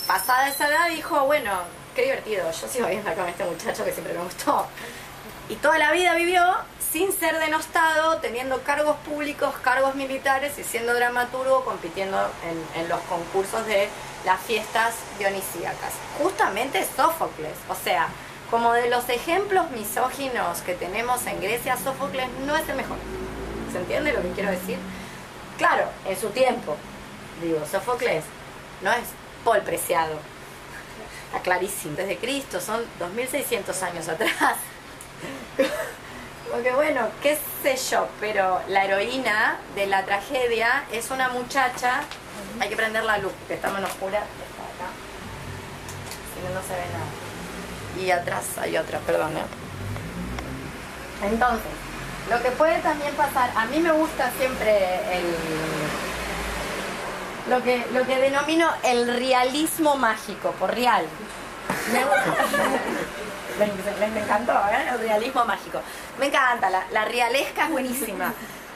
pasada esa edad, dijo, bueno, qué divertido, yo sigo viendo con este muchacho que siempre me gustó. Y toda la vida vivió sin ser denostado, teniendo cargos públicos, cargos militares y siendo dramaturgo, compitiendo en, en los concursos de las fiestas dionisíacas. Justamente Sófocles, o sea, como de los ejemplos misóginos que tenemos en Grecia, Sófocles no es el mejor. ¿Se entiende lo que quiero decir? Claro, en su tiempo, digo, Sófocles no es Paul Preciado. Está clarísimo, desde Cristo, son 2600 años atrás. Porque bueno, qué sé yo, pero la heroína de la tragedia es una muchacha, hay que prender la luz, que está en oscura, si no, no se ve nada. Y atrás hay otra, perdón. ¿eh? Entonces, lo que puede también pasar, a mí me gusta siempre el lo que, lo que denomino el realismo mágico, por real. Me encantó, ¿eh? El realismo mágico. Me encanta, la, la realesca es buenísima.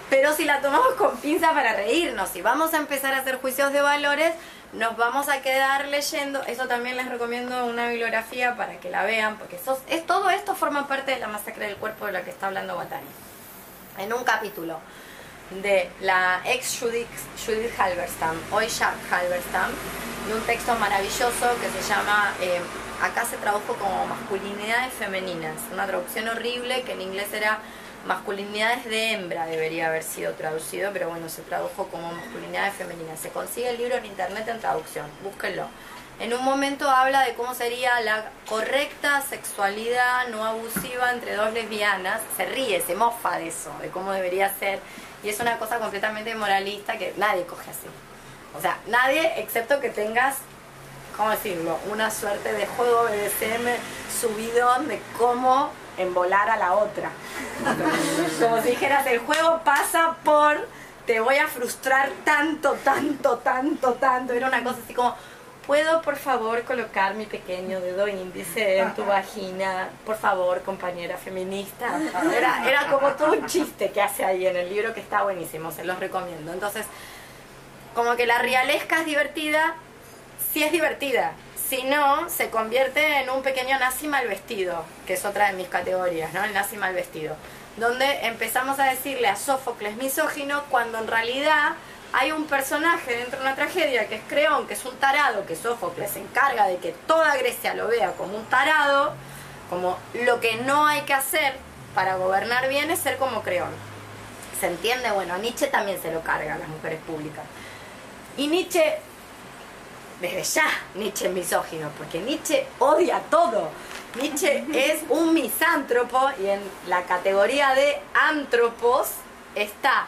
pero si la tomamos con pinza para reírnos, si vamos a empezar a hacer juicios de valores, nos vamos a quedar leyendo, eso también les recomiendo una bibliografía para que la vean, porque eso, es, todo esto forma parte de la masacre del cuerpo de la que está hablando Guattari. En un capítulo de la ex Judith, Judith Halberstam, hoy Jack Halberstam, de un texto maravilloso que se llama, eh, acá se tradujo como masculinidades femeninas, una traducción horrible que en inglés era masculinidades de hembra debería haber sido traducido, pero bueno, se tradujo como masculinidades femeninas. Se consigue el libro en internet en traducción, búsquenlo. En un momento habla de cómo sería la correcta sexualidad no abusiva entre dos lesbianas. Se ríe, se mofa de eso, de cómo debería ser. Y es una cosa completamente moralista que nadie coge así. O sea, nadie excepto que tengas, ¿cómo decirlo? Una suerte de juego BDSM subidón de cómo volar a la otra. Como si dijeras, el juego pasa por te voy a frustrar tanto, tanto, tanto, tanto. Era una cosa así como, ¿puedo por favor colocar mi pequeño dedo índice en tu vagina? Por favor, compañera feminista. Era, era como todo un chiste que hace ahí en el libro que está buenísimo, se los recomiendo. Entonces, como que la realesca es divertida, sí es divertida, si no, se convierte en un pequeño nazi mal vestido, que es otra de mis categorías, ¿no? El nazi mal vestido. Donde empezamos a decirle a Sófocles misógino cuando en realidad hay un personaje dentro de una tragedia que es Creón, que es un tarado, que Sófocles se encarga de que toda Grecia lo vea como un tarado, como lo que no hay que hacer para gobernar bien es ser como Creón. ¿Se entiende? Bueno, a Nietzsche también se lo carga a las mujeres públicas. Y Nietzsche desde ya Nietzsche es misógino, porque Nietzsche odia todo. Nietzsche es un misántropo y en la categoría de antropos está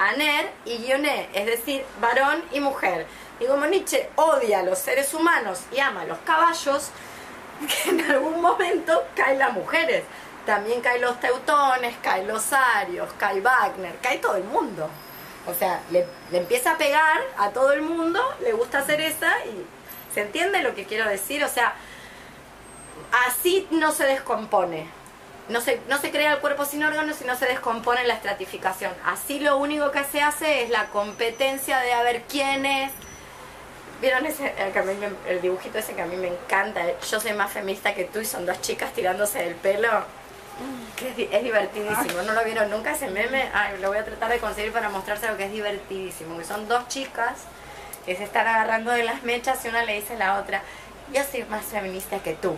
aner y guioné, es decir, varón y mujer. Y como Nietzsche odia a los seres humanos y ama a los caballos, que en algún momento caen las mujeres. También caen los teutones, caen los arios, cae Wagner, cae todo el mundo. O sea, le, empieza a pegar a todo el mundo, le gusta hacer esa y se entiende lo que quiero decir. O sea, así no se descompone. No se, no se crea el cuerpo sin órganos y no se descompone la estratificación. Así lo único que se hace es la competencia de a ver quién es. ¿Vieron ese, el, el dibujito ese que a mí me encanta? Yo soy más feminista que tú y son dos chicas tirándose del pelo es, divertidísimo. ¿No lo vieron nunca ese meme? Ay, lo voy a tratar de conseguir para mostrarse lo que es divertidísimo. Que son dos chicas que se están agarrando de las mechas y una le dice a la otra, yo soy más feminista que tú.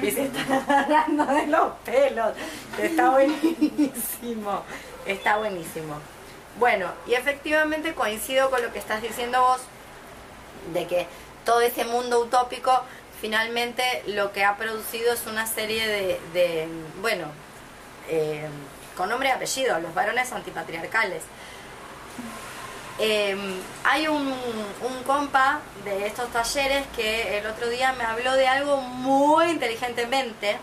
Y se están agarrando de los pelos. Está buenísimo. Está buenísimo. Bueno, y efectivamente coincido con lo que estás diciendo vos, de que todo ese mundo utópico finalmente lo que ha producido es una serie de, bueno, eh, con nombre y apellido, los varones antipatriarcales. Eh, hay un, un, compa de estos talleres que el otro día me habló de algo muy inteligentemente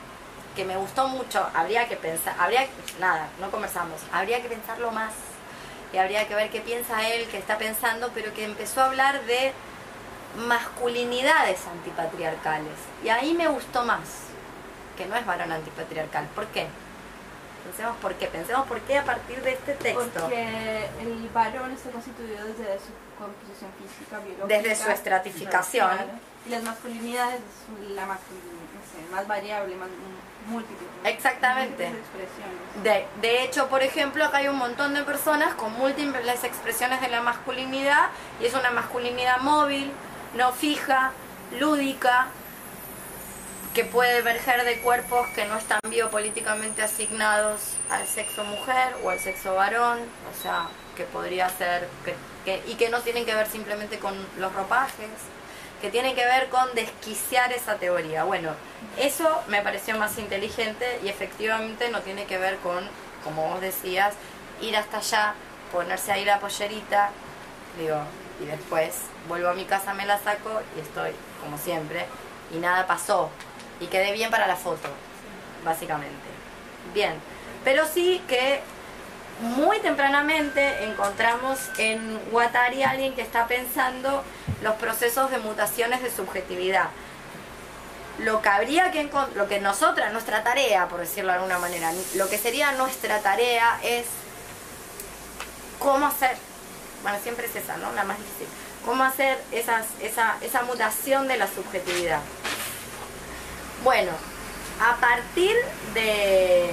que me gustó mucho. Habría que pensar, habría nada, no conversamos, habría que pensarlo más y habría que ver qué piensa él, qué está pensando, pero que empezó a hablar de masculinidades antipatriarcales. Y ahí me gustó más, que no es varón antipatriarcal. ¿Por qué? Pensemos por qué, pensemos por qué a partir de este texto. Porque el varón está constituido desde su composición física, biológica. Desde su estratificación. Y las masculinidades la masculinidad, más variable, más múltiple. Exactamente. De, de hecho, por ejemplo, acá hay un montón de personas con múltiples expresiones de la masculinidad y es una masculinidad móvil, no fija, lúdica, que puede emerger de cuerpos que no están biopolíticamente asignados al sexo mujer o al sexo varón, o sea, que podría ser, y que no tienen que ver simplemente con los ropajes, que tienen que ver con desquiciar esa teoría. Bueno, eso me pareció más inteligente y efectivamente no tiene que ver con, como vos decías, ir hasta allá, ponerse ahí la pollerita, digo, y después vuelvo a mi casa, me la saco y estoy como siempre y nada pasó y quedé bien para la foto, básicamente. Bien, pero sí que muy tempranamente encontramos en Watari a alguien que está pensando los procesos de mutaciones de subjetividad. Lo que habría que lo que nosotras, nuestra tarea, por decirlo de alguna manera, lo que sería nuestra tarea es cómo hacer, bueno, siempre es esa, ¿no? La más difícil. Cómo hacer esas, esa, esa mutación de la subjetividad. Bueno, a partir de,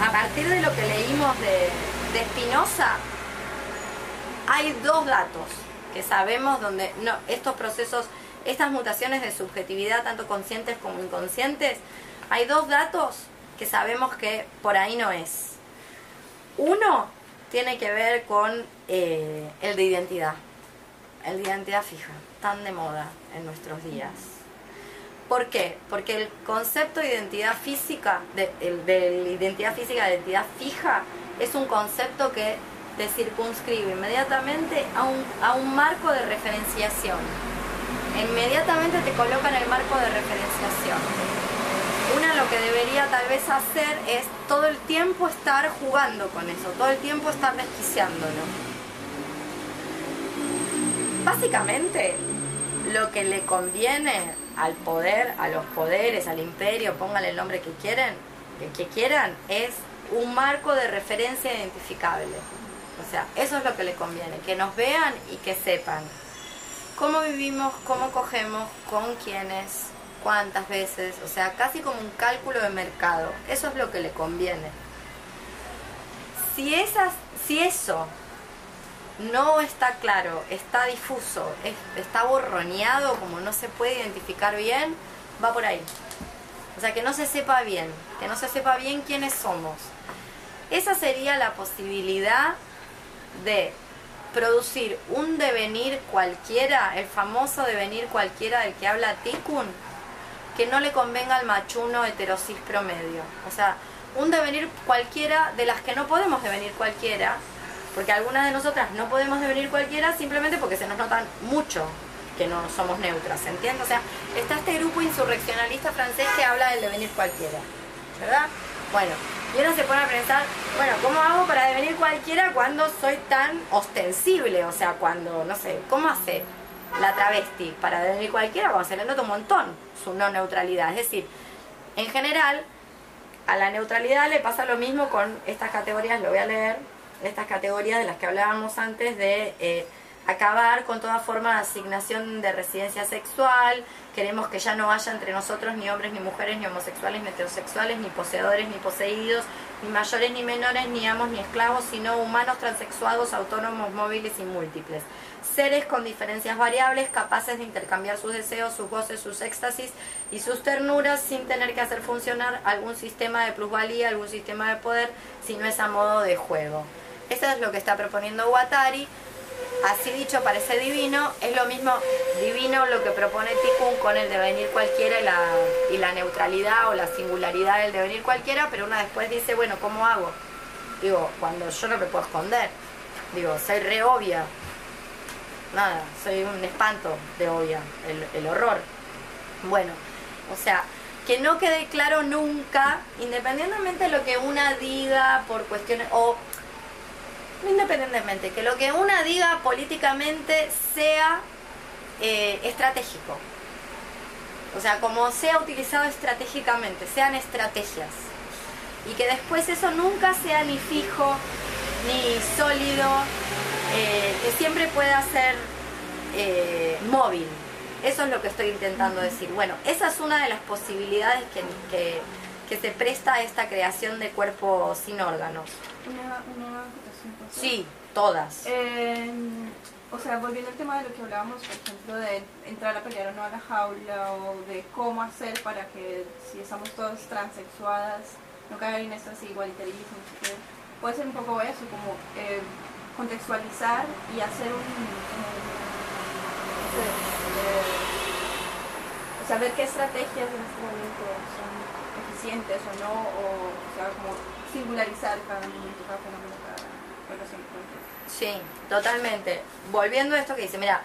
a partir de lo que leímos de, de Spinoza, hay dos datos que sabemos donde no, estos procesos, estas mutaciones de subjetividad, tanto conscientes como inconscientes, hay dos datos que sabemos que por ahí no es. Uno tiene que ver con eh, el de identidad, el de identidad fija, tan de moda en nuestros días. ¿Por qué? Porque el concepto de identidad física, de, de identidad física, de identidad fija, es un concepto que te circunscribe inmediatamente a un, a un marco de referenciación. Inmediatamente te coloca en el marco de referenciación. Una lo que debería tal vez hacer es todo el tiempo estar jugando con eso, todo el tiempo estar desquiciándolo. Básicamente, lo que le conviene al poder, a los poderes, al imperio, pónganle el nombre que quieren, que, quieran, es un marco de referencia identificable. O sea, eso es lo que le conviene, que nos vean y que sepan cómo vivimos, cómo cogemos, con quiénes, cuántas veces, o sea, casi como un cálculo de mercado. Eso es lo que le conviene. Si, esas, si eso no está claro, está difuso, es- está borroneado, como no se puede identificar bien, va por ahí. O sea, que no se sepa bien, que no se sepa bien quiénes somos. Esa sería la posibilidad de producir un devenir cualquiera, el famoso devenir cualquiera del que habla Tikkun, que no le convenga al machuno heterosis promedio. O sea, un devenir cualquiera de las que no podemos devenir cualquiera, porque algunas de nosotras no podemos devenir cualquiera simplemente porque se nos notan mucho que no somos neutras, ¿entiendes? O sea, está este grupo insurreccionalista francés que habla del devenir cualquiera, ¿verdad? Bueno, y uno se pone a pensar, bueno, ¿cómo hago para devenir cualquiera cuando soy tan ostensible? O sea, cuando, no sé, ¿cómo hace la travesti para devenir cualquiera cuando se le nota un montón su no neutralidad? Es decir, en general, a la neutralidad le pasa lo mismo con estas categorías, lo voy a leer, estas categorías de las que hablábamos antes de eh, acabar con toda forma de asignación de residencia sexual, queremos que ya no haya entre nosotros ni hombres ni mujeres, ni homosexuales, ni heterosexuales, ni poseedores, ni poseídos, ni mayores ni menores, ni amos ni esclavos, sino humanos transexuados, autónomos, móviles y múltiples. Seres con diferencias variables, capaces de intercambiar sus deseos, sus goces, sus éxtasis y sus ternuras sin tener que hacer funcionar algún sistema de plusvalía, algún sistema de poder, si no es a modo de juego. Eso es lo que está proponiendo Guattari. Así dicho, parece divino. Es lo mismo divino lo que propone Tikkun con el devenir cualquiera y la, y la neutralidad o la singularidad del devenir cualquiera, pero una después dice, bueno, ¿cómo hago? Digo, cuando yo no me puedo esconder. Digo, soy re obvia. Nada, soy un espanto de obvia, el, el horror. Bueno, o sea, que no quede claro nunca, independientemente de lo que una diga por cuestiones, o independientemente, que lo que una diga políticamente sea eh, estratégico. O sea, como sea utilizado estratégicamente, sean estrategias. Y que después eso nunca sea ni fijo, ni sólido, eh, que siempre pueda ser eh, móvil. Eso es lo que estoy intentando decir. Bueno, esa es una de las posibilidades que, que, se presta a esta creación de cuerpos sin órganos. Una, una. Sí, todas. Eh, o sea, volviendo al tema de lo que hablábamos, por ejemplo, de entrar a pelear o no a la jaula, o de cómo hacer para que si estamos todas transexuadas, no caer en sé qué. puede ser un poco eso, como eh, contextualizar y hacer un... sé, eh, o sea, qué estrategias en este momento son eficientes o no, o, o sea, como singularizar cada momento, cada fenómeno, cada. Sí, totalmente. Volviendo a esto que dice, mira,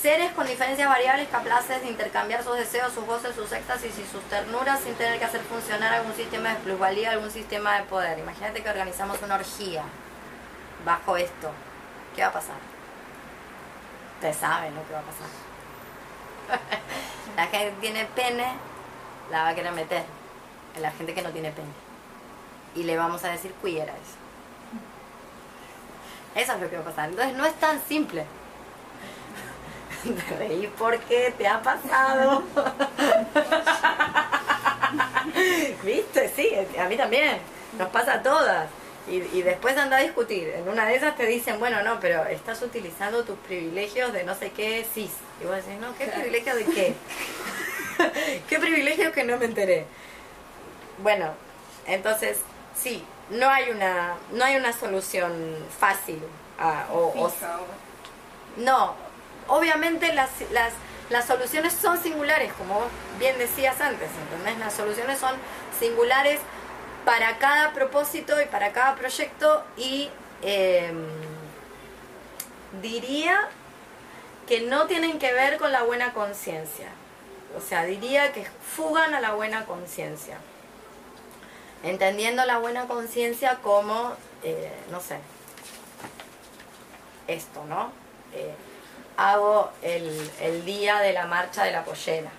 seres con diferencias variables capaces de intercambiar sus deseos, sus voces, sus éxtasis y sus ternuras sin tener que hacer funcionar algún sistema de plusvalía, algún sistema de poder. Imagínate que organizamos una orgía bajo esto. ¿Qué va a pasar? Ustedes saben lo que va a pasar. La gente que tiene pene la va a querer meter. La gente que no tiene pene. Y le vamos a decir queer a eso. Eso es lo que va a pasar. Entonces no es tan simple. Te reí porque te ha pasado. ¿Viste? Sí, a mí también. Nos pasa a todas. Y, y después anda a discutir. En una de esas te dicen, bueno, no, pero estás utilizando tus privilegios de no sé qué cis. Y vos decís, no, ¿qué privilegio de qué? ¿Qué privilegio que no me enteré? Bueno, entonces, sí, no hay una, no hay una solución fácil. ah, o, o- no, obviamente las, las, las soluciones son singulares, como vos bien decías antes, ¿entendés? Las soluciones son singulares para cada propósito y para cada proyecto y eh, diría que no tienen que ver con la buena conciencia. O sea, diría que fugan a la buena conciencia. Entendiendo la buena conciencia como, eh, no sé, esto, ¿no? Eh, hago el, el día de la marcha de la pollera,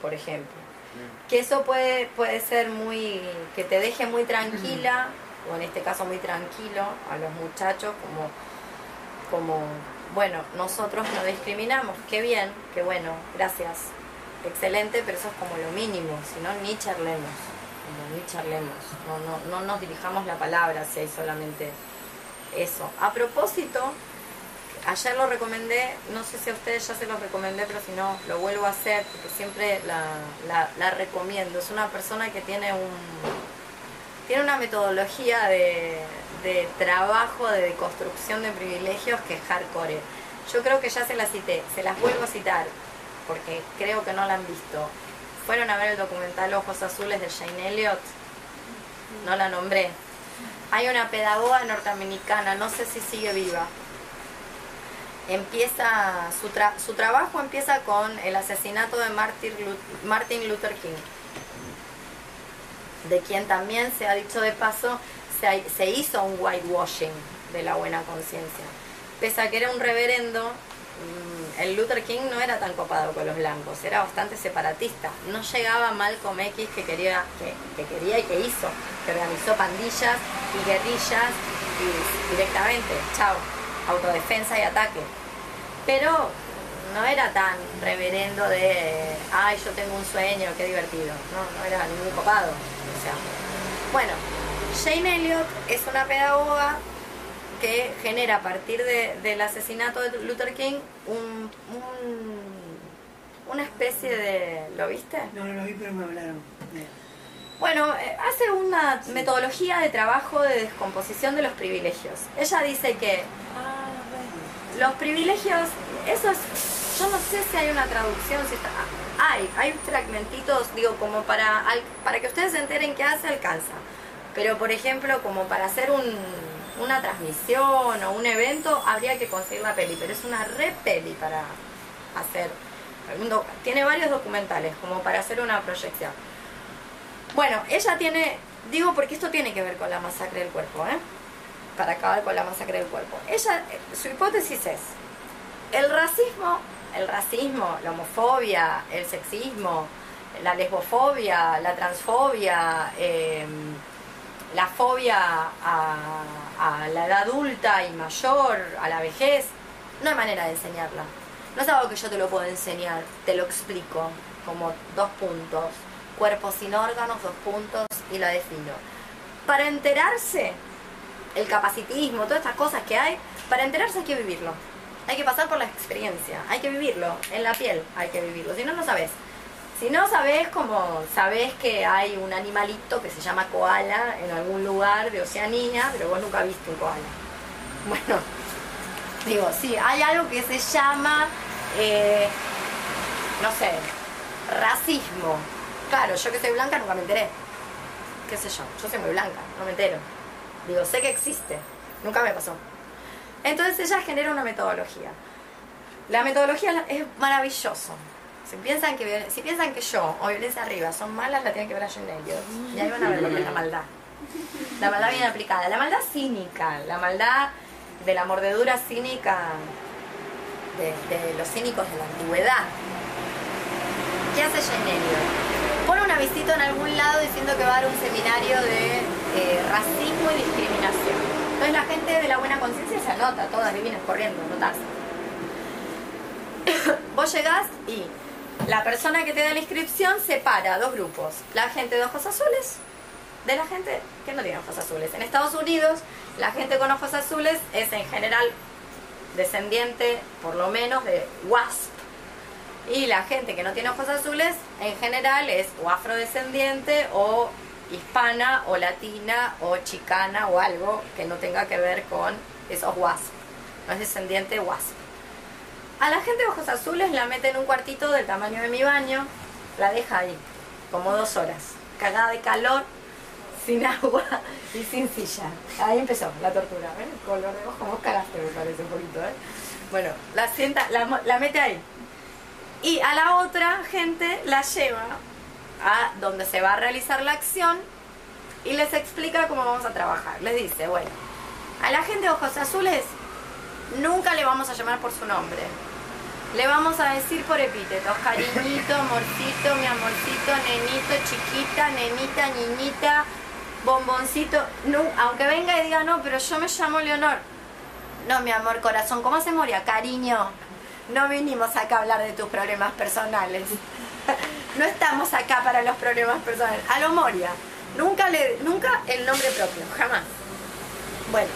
por ejemplo. Que eso puede, puede ser muy, que te deje muy tranquila, o en este caso muy tranquilo, a los muchachos, como, como bueno, nosotros no discriminamos, qué bien, qué bueno, gracias, excelente, pero eso es como lo mínimo, si no, ni charlemos, como ni charlemos, no, no, no nos dirijamos la palabra si hay solamente eso. A propósito, ayer lo recomendé, no sé si a ustedes ya se los recomendé, pero si no, lo vuelvo a hacer, porque siempre la, la, recomiendo. Es una persona que tiene un tiene una metodología de, de trabajo, de deconstrucción de privilegios que es hardcore. Yo creo que ya se las cité, se las vuelvo a citar, porque creo que no la han visto. Fueron a ver el documental Ojos Azules de Jane Elliott, no la nombré. Hay una pedagoga norteamericana, no sé si sigue viva. Empieza, su, su trabajo empieza con el asesinato de Martin Lu- Martin Luther King de quien también se ha dicho de paso, se hizo un whitewashing de la buena conciencia. Pese a que era un reverendo, mm, el Luther King no era tan copado con los blancos, era bastante separatista. No llegaba Malcolm X que quería, que, que quería y que hizo, que organizó pandillas y guerrillas y directamente, chao, autodefensa y ataque. Pero no era tan reverendo de, ay, yo tengo un sueño, qué divertido. No, no era ningún copado. O sea, bueno, Jane Elliott es una pedagoga que genera a partir de- del asesinato de Luther King un, un- una especie de, ¿lo viste? No, no lo vi, pero me hablaron. Bueno, eh, hace una metodología de trabajo de descomposición de los privilegios. Ella dice que los privilegios, eso es, yo no sé si hay una traducción, si está, hay, hay fragmentitos, digo, como para, para que ustedes se enteren qué hace, alcanza. Pero, por ejemplo, como para hacer un, una transmisión o un evento, habría que conseguir la peli, pero es una re peli para hacer. tiene varios documentales, como para hacer una proyección. Bueno, ella tiene, digo porque esto tiene que ver con la masacre del cuerpo, ¿eh? Para acabar con la masacre del cuerpo. Ella, eh, su hipótesis es, el racismo, el racismo, la homofobia, el sexismo, la lesbofobia, la transfobia, eh, la fobia a, la edad adulta y mayor, a la vejez, no hay manera de enseñarla. No es algo que yo te lo puedo enseñar, te lo explico como dos puntos. Cuerpo sin órganos, dos puntos, y la defino. Para enterarse, el capacitismo, todas estas cosas que hay, para enterarse hay que vivirlo. Hay que pasar por la experiencia, hay que vivirlo, en la piel hay que vivirlo, si no, no sabes. Si no sabes, como sabes que hay un animalito que se llama koala en algún lugar de Oceanía, pero vos nunca viste un koala. Bueno, digo, sí, hay algo que se llama, eh, no sé, racismo. Claro, yo que soy blanca nunca me enteré. ¿Qué sé yo? Yo soy muy blanca, no me entero. Digo, sé que existe, nunca me pasó. Entonces ella genera una metodología. La metodología es maravilloso. Si piensan que, si piensan que yo o Violencia Arriba son malas, la tienen que ver a Jane Elliott. Y ahí van a ver lo que es la maldad. La maldad bien aplicada. La maldad cínica, la maldad de la mordedura cínica de, los cínicos de la antigüedad. ¿Qué hace Jane Elliott? Pone un avisito en algún lado diciendo que va a dar un seminario de eh, racismo y discriminación. Entonces la gente de la buena conciencia se anota, todas divinas corriendo, notas. Vos llegás y la persona que te da la inscripción separa dos grupos. La gente de ojos azules de la gente que no tiene ojos azules. En Estados Unidos, la gente con ojos azules es en general descendiente, por lo menos, de WASP. Y la gente que no tiene ojos azules, en general, es o afrodescendiente o hispana o latina o chicana o algo que no tenga que ver con esos WASP. No es descendiente WASP. A la gente de ojos azules la mete en un cuartito del tamaño de mi baño, la deja ahí, como dos horas, cagada de calor, sin agua y sin silla. Ahí empezó la tortura, ¿ven? El color de ojos, vos cagaste me parece un poquito, ¿eh? Bueno, la sienta, la, la mete ahí. Y a la otra gente la lleva a donde se va a realizar la acción y les explica cómo vamos a trabajar. Les dice, bueno, a la gente de ojos azules nunca le vamos a llamar por su nombre. Le vamos a decir por epítetos, cariñito, amorcito, mi amorcito, nenito, chiquita, nenita, niñita, bomboncito. No, aunque venga y diga, no, pero yo me llamo Leonor. No, mi amor, corazón, ¿cómo se moría? Cariño, no vinimos acá a hablar de tus problemas personales. No estamos acá para los problemas personales. A lo Moria. Nunca, le, nunca el nombre propio, jamás. Bueno,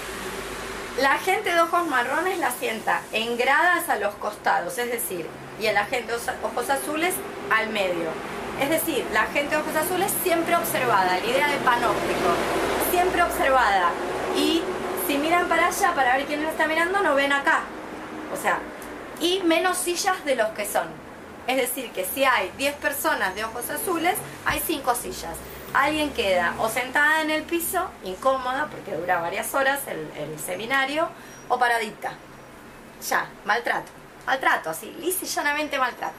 la gente de ojos marrones la sienta en gradas a los costados, es decir, y a la gente de ojos azules al medio. Es decir, la gente de ojos azules siempre observada, la idea de panóptico, siempre observada. Y si miran para allá para ver quién lo está mirando, no ven acá. O sea, y menos sillas de los que son. Es decir, que si hay 10 personas de ojos azules, hay 5 sillas. Alguien queda o sentada en el piso, incómoda, porque dura varias horas el, el seminario, o paradita. Ya, maltrato. Maltrato, así, lisa y llanamente maltrato.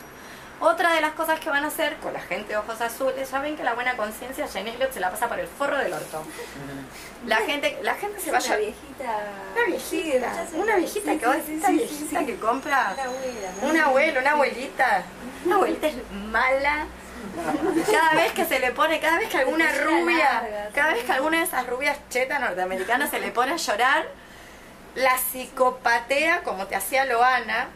Otra de las cosas que van a hacer con la gente de ojos azules, ya ven que la buena conciencia, Jane Elliot se la pasa por el forro del orto. La gente, la gente se va a Una viejita. una viejita, una viejita que vos decís, esta viejita que compra Una abuela. ¿no? un abuelo, una abuelita. Una abuelita es mala. Cada vez que se le pone, cada vez que alguna rubia, cada vez que alguna de esas rubias chetas norteamericanas se le pone a llorar, la psicopatea como te hacía Loana.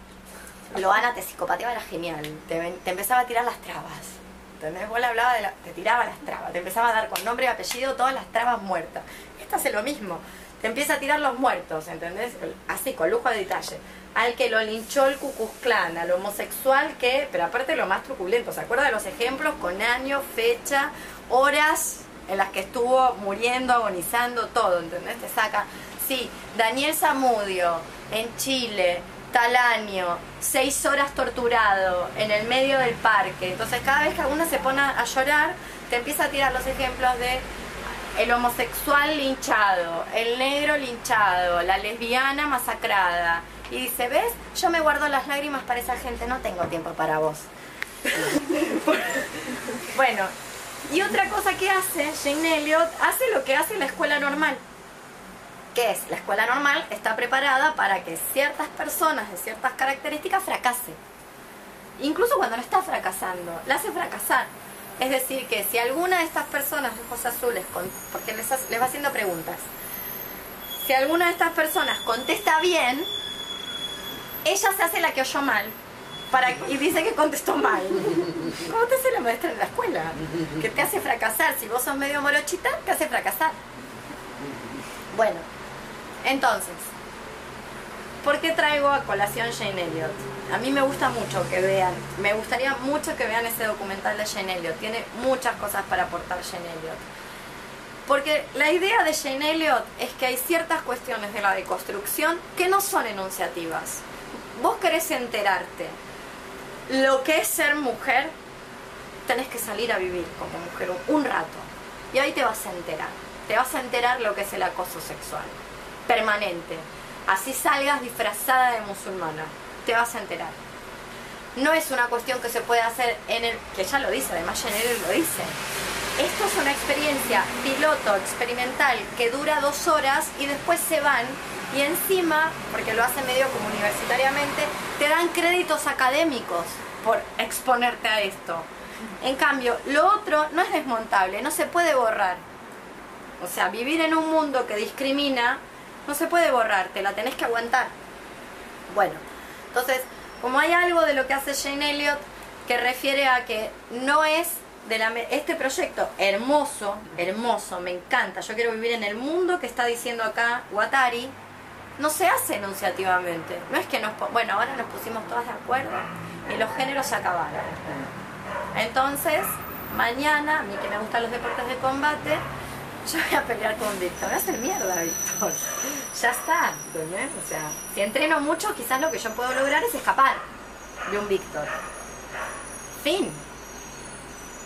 Loana te psicopateaba, era genial. Te, te empezaba a tirar las trabas. ¿Entendés? Vos le hablabas de la, te tiraba las trabas, te empezaba a dar con nombre y apellido todas las trabas muertas. Esta hace lo mismo. Te empieza a tirar los muertos, ¿entendés? Así, con lujo de detalle. Al que lo linchó el Klan, al homosexual que, pero aparte lo más truculento, ¿se acuerda de los ejemplos con año, fecha, horas en las que estuvo muriendo, agonizando, todo, ¿entendés? Te saca. Sí, Daniel Zamudio, en Chile, tal año, seis horas torturado en el medio del parque. Entonces cada vez que alguna se pone a llorar, te empieza a tirar los ejemplos de el homosexual linchado, el negro linchado, la lesbiana masacrada. Y dice, ¿ves? Yo me guardo las lágrimas para esa gente, no tengo tiempo para vos. bueno, y otra cosa que hace Jane Elliot, hace lo que hace la escuela normal. ¿Qué es? La escuela normal está preparada para que ciertas personas de ciertas características fracasen. Incluso cuando no está fracasando, la hace fracasar. Es decir, que si alguna de estas personas de ojos azules, porque les, les va haciendo preguntas, si alguna de estas personas contesta bien, ella se hace la que oyó mal y dice que contestó mal. ¿Cómo te hace la maestra en la escuela? Que te hace fracasar. Si vos sos medio morochita, te hace fracasar. Bueno, entonces, ¿por qué traigo a colación Jane Elliot? A mí me gusta mucho que vean, me gustaría mucho que vean ese documental de Jane Elliot. Tiene muchas cosas para aportar Jane Elliot. Porque la idea de Jane Elliot es que hay ciertas cuestiones de la deconstrucción que no son enunciativas. Vos querés enterarte lo que es ser mujer, tenés que salir a vivir como mujer un, rato. Y ahí te vas a enterar. Te vas a enterar lo que es el acoso sexual. Permanente. Así salgas disfrazada de musulmana. Te vas a enterar. No es una cuestión que se puede hacer en el... que ya lo dice, además Jenner lo dice. Esto es una experiencia piloto, experimental, que dura dos horas y después se van y encima, porque lo hacen medio como universitariamente, te dan créditos académicos por exponerte a esto. En cambio, lo otro no es desmontable, no se puede borrar. O sea, vivir en un mundo que discrimina No se puede borrar, te la tenés que aguantar. Bueno, entonces, como hay algo de lo que hace Jane Elliott que refiere a que no es de la este proyecto hermoso, hermoso, me encanta. Yo quiero vivir en el mundo que está diciendo acá Watari. No se hace enunciativamente. No es que nos bueno, ahora nos pusimos todas de acuerdo y los géneros se acabaron. Entonces, mañana, a mí que me gustan los deportes de combate, yo voy a pelear con Víctor. A hacer mierda, Víctor. Ya está. O sea, si entreno mucho, quizás lo que yo puedo lograr es escapar de un Víctor. Fin.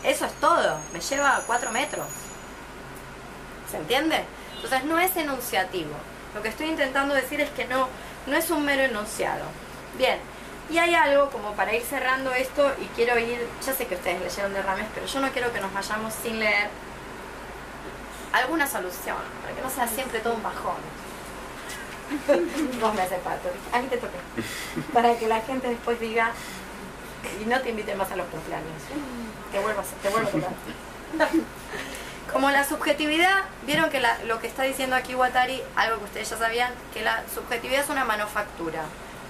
Eso es todo. Me lleva cuatro metros. ¿Se entiende? Entonces no es enunciativo. Lo que estoy intentando decir es que no, no es un mero enunciado. Bien. Y hay algo como para ir cerrando esto y quiero ir, ya sé que ustedes leyeron de Rames, pero yo no quiero que nos vayamos sin leer alguna solución, para que no sea siempre todo un bajón. Vos me haces pato, a mí te toqué. Para que la gente después diga y no te inviten más a los cumpleaños. Te vuelvo a, te vuelvo a tocar. Como la subjetividad, vieron que lo que está diciendo aquí Watari, algo que ustedes ya sabían, que la subjetividad es una manufactura,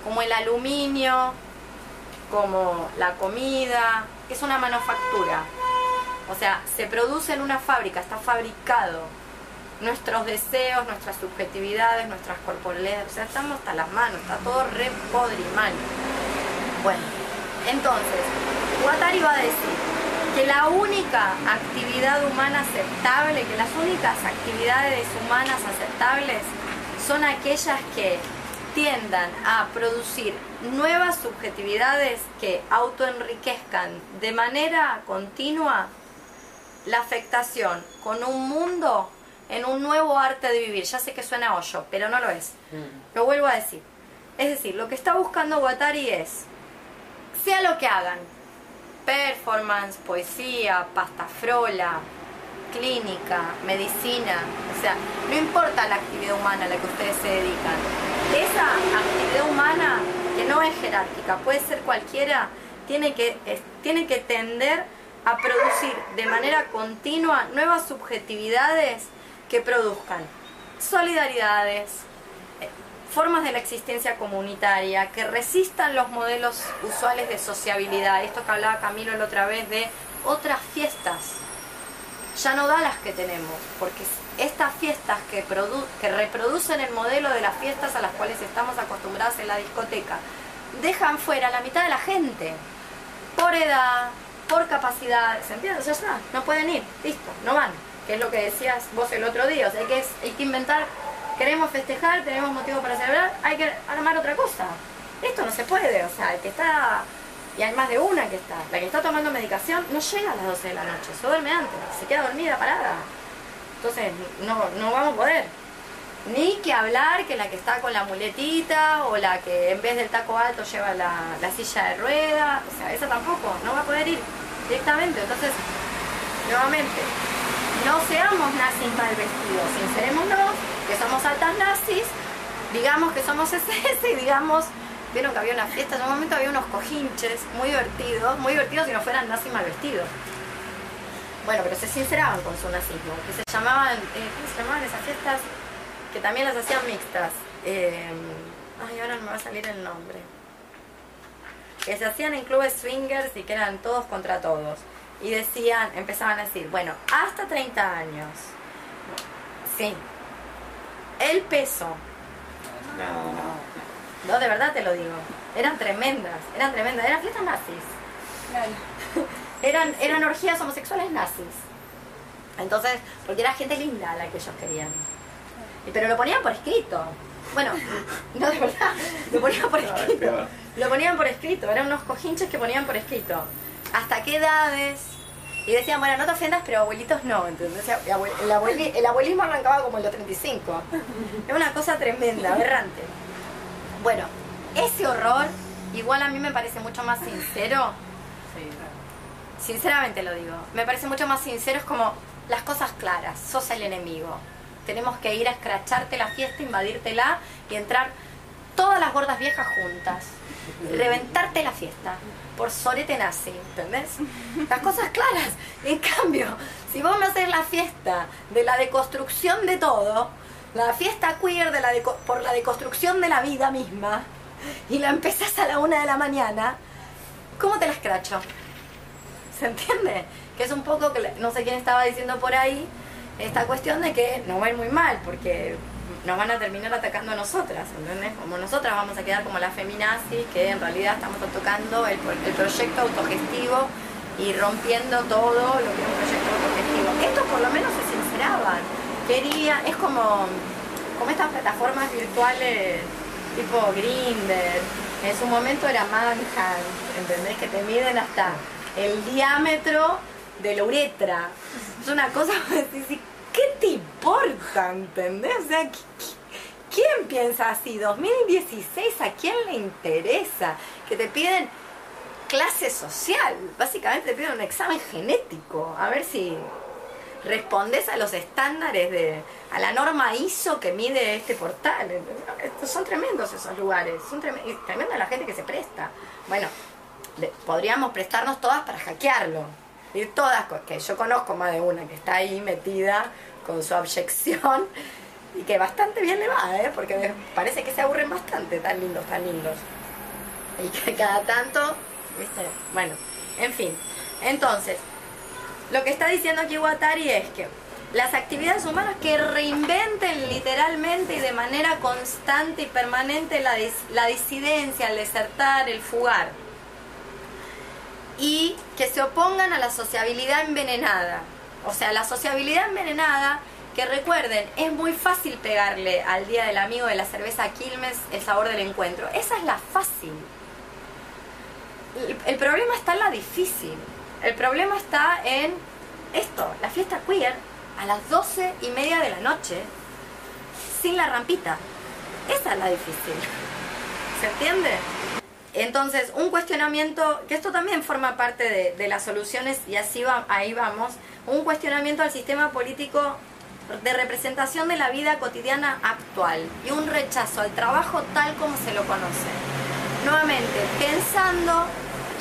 como el aluminio, como la comida, es una manufactura. O sea, se produce en una fábrica, está fabricado. Nuestros deseos, nuestras subjetividades, nuestras corporalidades, o sea, estamos hasta las manos, está todo re podrimal. Bueno, entonces, Guattari va a decir que la única actividad humana aceptable, que las únicas actividades humanas aceptables son aquellas que tiendan a producir nuevas subjetividades que autoenriquezcan de manera continua la afectación con un mundo en un nuevo arte de vivir. Ya sé que suena a hoyo, pero no lo es. Lo vuelvo a decir. Es decir, lo que está buscando Guattari es, sea lo que hagan, performance, poesía, pasta frola, clínica, medicina, o sea, no importa la actividad humana a la que ustedes se dedican. Esa actividad humana, que no es jerárquica, puede ser cualquiera, tiene que, tiene que tender a producir de manera continua nuevas subjetividades que produzcan solidaridades, formas de la existencia comunitaria, que resistan los modelos usuales de sociabilidad. Esto que hablaba Camilo la otra vez de otras fiestas. Ya no da las que tenemos, porque estas fiestas que, produ- que reproducen el modelo de las fiestas a las cuales estamos acostumbrados en la discoteca, dejan fuera la mitad de la gente, por edad, por capacidad, ¿se entiende? Ya está, no pueden ir, listo, no van, que es lo que decías vos el otro día, o sea, hay que, hay que inventar, queremos festejar, tenemos motivo para celebrar, hay que armar otra cosa. Esto no se puede, o sea, el que está, y hay más de una que está, la que está tomando medicación no llega a las 12 de la noche, se duerme antes, se queda dormida, parada. Entonces, no, no vamos a poder. Ni que hablar que la que está con la muletita o la que en vez del taco alto lleva la, la silla de rueda, o sea, esa tampoco, no va a poder ir directamente. Entonces, nuevamente, no seamos nazis mal vestidos, sincerémonos que somos altas nazis, digamos que somos SS y digamos, vieron que había una fiesta, en un momento había unos cojinches muy divertidos, muy divertidos si no fueran nazis mal vestidos. Bueno, pero se sinceraban con su nazismo, que se llamaban, eh, ¿cómo se llamaban esas fiestas? Que también las hacían mixtas. Eh, ay, ahora no me va a salir el nombre. Que se hacían en clubes swingers y que eran todos contra todos. Y decían, empezaban a decir, bueno, hasta 30 años. Sí. El peso. No, no. No, de verdad te lo digo. Eran tremendas, eran tremendas. Eran fiestas nazis Claro. eran, eran orgías homosexuales nazis. Entonces, porque era gente linda la que ellos querían. Pero lo ponían por escrito. Bueno, no de verdad, lo ponían por escrito. Lo ponían por escrito, eran unos cojinches que ponían por escrito. ¿Hasta qué edades? Y decían, bueno, no te ofendas, pero abuelitos no, ¿entendés? El, abue- el abueli- el abuelismo arrancaba como el de 35. Es una cosa tremenda, aberrante. Bueno, ese horror, igual a mí me parece mucho más sincero sinceramente lo digo, me parece mucho más sincero, es como las cosas claras, sos el enemigo. Tenemos que ir a escracharte la fiesta, invadírtela y entrar todas las gordas viejas juntas. Reventarte la fiesta por sorete nazi, ¿entendés? Las cosas claras. En cambio, si vos me haces la fiesta de la deconstrucción de todo, la fiesta queer de la por la deconstrucción de la vida misma y la empezás a la una de la mañana, ¿cómo te la escracho? ¿Se entiende? Que es un poco, que no sé quién estaba diciendo por ahí, esta cuestión de que nos va a ir muy mal, porque nos van a terminar atacando a nosotras, ¿entendés? Como nosotras vamos a quedar como las feminazis, que en realidad estamos tocando el, el proyecto autogestivo y rompiendo todo lo que es un proyecto autogestivo. Estos por lo menos se sinceraban, querían, es como, como estas plataformas virtuales tipo Grindr, en su momento era Manhunt, ¿entendés? Que te miden hasta el diámetro de la uretra. Es una cosa ¿qué te importa? ¿Entendés? O sea, ¿qui- qui- ¿quién piensa así? 2016, ¿a quién le interesa? Que te piden clase social. Básicamente te piden un examen genético. A ver si respondes a los estándares de a la norma ISO que mide este portal. Estos son tremendos esos lugares, son trem- tremenda la gente que se presta. Bueno, podríamos prestarnos todas para hackearlo. Ir todas, co- que yo conozco más de una que está ahí metida con su abyección y que bastante bien le va, ¿eh? porque parece que se aburren bastante, tan lindos, tan lindos. Y que cada tanto, ¿viste? Bueno, en fin. Entonces, lo que está diciendo aquí Guattari es que las actividades humanas que reinventen literalmente y de manera constante y permanente la disidencia, el desertar, el fugar. Y que se opongan a la sociabilidad envenenada. O sea, la sociabilidad envenenada, que recuerden, es muy fácil pegarle al Día del Amigo de la cerveza Quilmes el sabor del encuentro. Esa es la fácil. El, problema está en la difícil. El problema está en esto, la fiesta queer a las doce y media de la noche, sin la rampita. Esa es la difícil. ¿Se entiende? Entonces, un cuestionamiento, que esto también forma parte de, las soluciones, y así ahí vamos, un cuestionamiento al sistema político de representación de la vida cotidiana actual y un rechazo al trabajo tal como se lo conoce. Nuevamente, pensando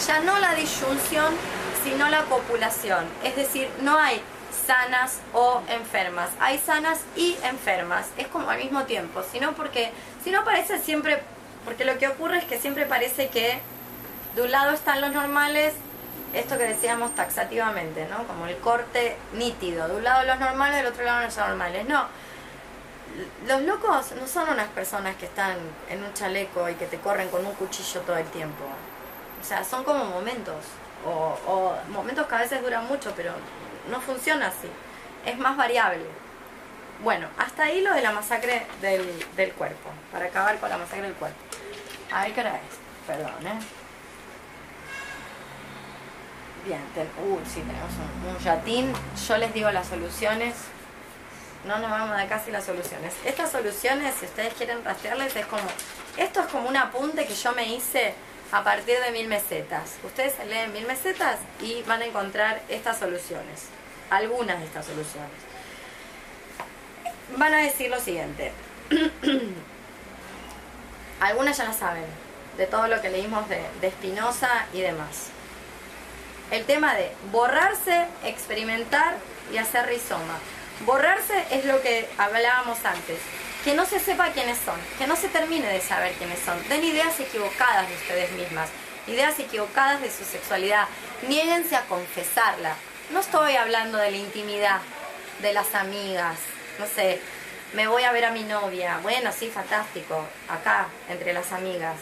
ya no la disyunción, sino la copulación. Es decir, no hay sanas o enfermas, hay sanas y enfermas. Es como al mismo tiempo, sino porque, si no parece siempre, porque lo que ocurre es que siempre parece que de un lado están los normales, esto que decíamos taxativamente, ¿no? Como el corte nítido, de un lado los normales, del otro lado los anormales. No, los locos no son unas personas que están en un chaleco y que te corren con un cuchillo todo el tiempo. O sea, son como momentos. O, o momentos que a veces duran mucho, pero no funciona así. Es más variable. Bueno, hasta ahí lo de la masacre del, del cuerpo. Para acabar con la masacre del cuerpo. A ver qué hora es. Perdón, ¿eh? Bien, ten- uy, sí, tenemos un, un yatín. Yo les digo las soluciones. No nos vamos de casi las soluciones. Estas soluciones, si ustedes quieren rastrearles, es como. Esto es como un apunte que yo me hice a partir de mil mesetas. Ustedes leen mil mesetas y van a encontrar estas soluciones. Algunas de estas soluciones. Van a decir lo siguiente. Algunas ya las saben, de todo lo que leímos de, de Spinoza y demás. El tema de borrarse, experimentar y hacer rizoma. Borrarse es lo que hablábamos antes. Que no se sepa quiénes son, que no se termine de saber quiénes son. Den ideas equivocadas de ustedes mismas, ideas equivocadas de su sexualidad. Niéguense a confesarla. No estoy hablando de la intimidad, de las amigas, no sé, me voy a ver a mi novia. Bueno, sí, fantástico, acá, entre las amigas.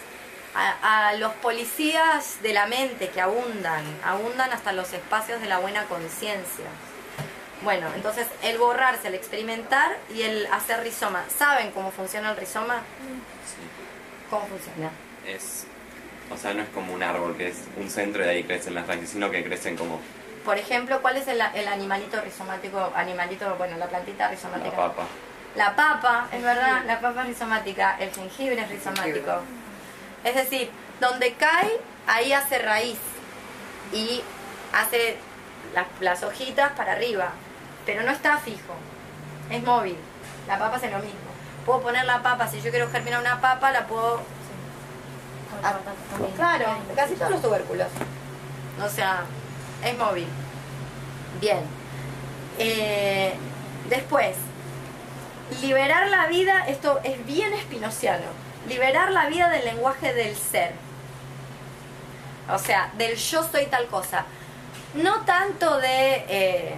A, a los policías de la mente que abundan, abundan hasta los espacios de la buena conciencia. Bueno, entonces el borrarse, el experimentar y el hacer rizoma. ¿Saben cómo funciona el rizoma? ¿Cómo funciona? Es, o sea, no es como un árbol que es un centro y de ahí crecen las raíces, sino que crecen como Por ejemplo, ¿cuál es el, el animalito rizomático? Animalito, bueno, la plantita la rizomática. papa. La papa, es verdad, la papa es rizomática, el jengibre es rizomático. Es decir, donde cae, ahí hace raíz y hace las, las hojitas para arriba, pero no está fijo, es móvil. La papa es lo mismo. Puedo poner la papa, si yo quiero germinar una papa, la puedo... Ah, claro, casi todos los tubérculos. O sea, es móvil. Bien. Eh, después, liberar la vida, esto es bien espinociano, liberar la vida del lenguaje del ser. O sea, del yo soy tal cosa. No tanto de, eh,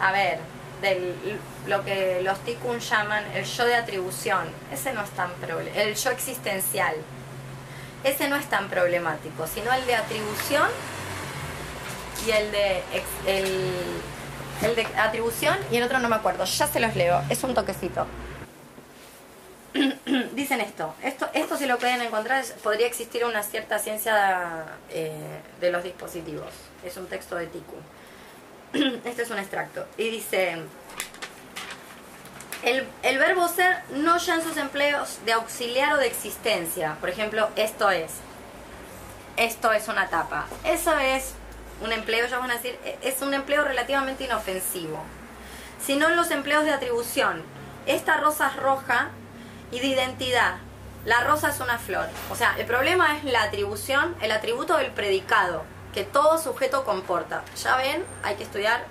a ver, de lo que los tikkun llaman el yo de atribución. Ese no es tan problemático. El yo existencial. Ese no es tan problemático, sino el de atribución y el de ex- el, el de atribución y el otro no me acuerdo. Ya se los leo. Es un toquecito. Dicen esto, esto, esto si lo pueden encontrar, podría existir una cierta ciencia eh, de los dispositivos. Es un texto de Tikkun. Este es un extracto. Y dice, el, el verbo ser no ya en sus empleos de auxiliar o de existencia. Por ejemplo, esto es. Esto es una tapa. Eso es un empleo, ya van a decir, e- es un empleo relativamente inofensivo. Sino en los empleos de atribución. Esta rosa es roja y de identidad. La rosa es una flor. O sea, el problema es la atribución, el atributo del predicado, que todo sujeto comporta. Ya ven, hay que estudiar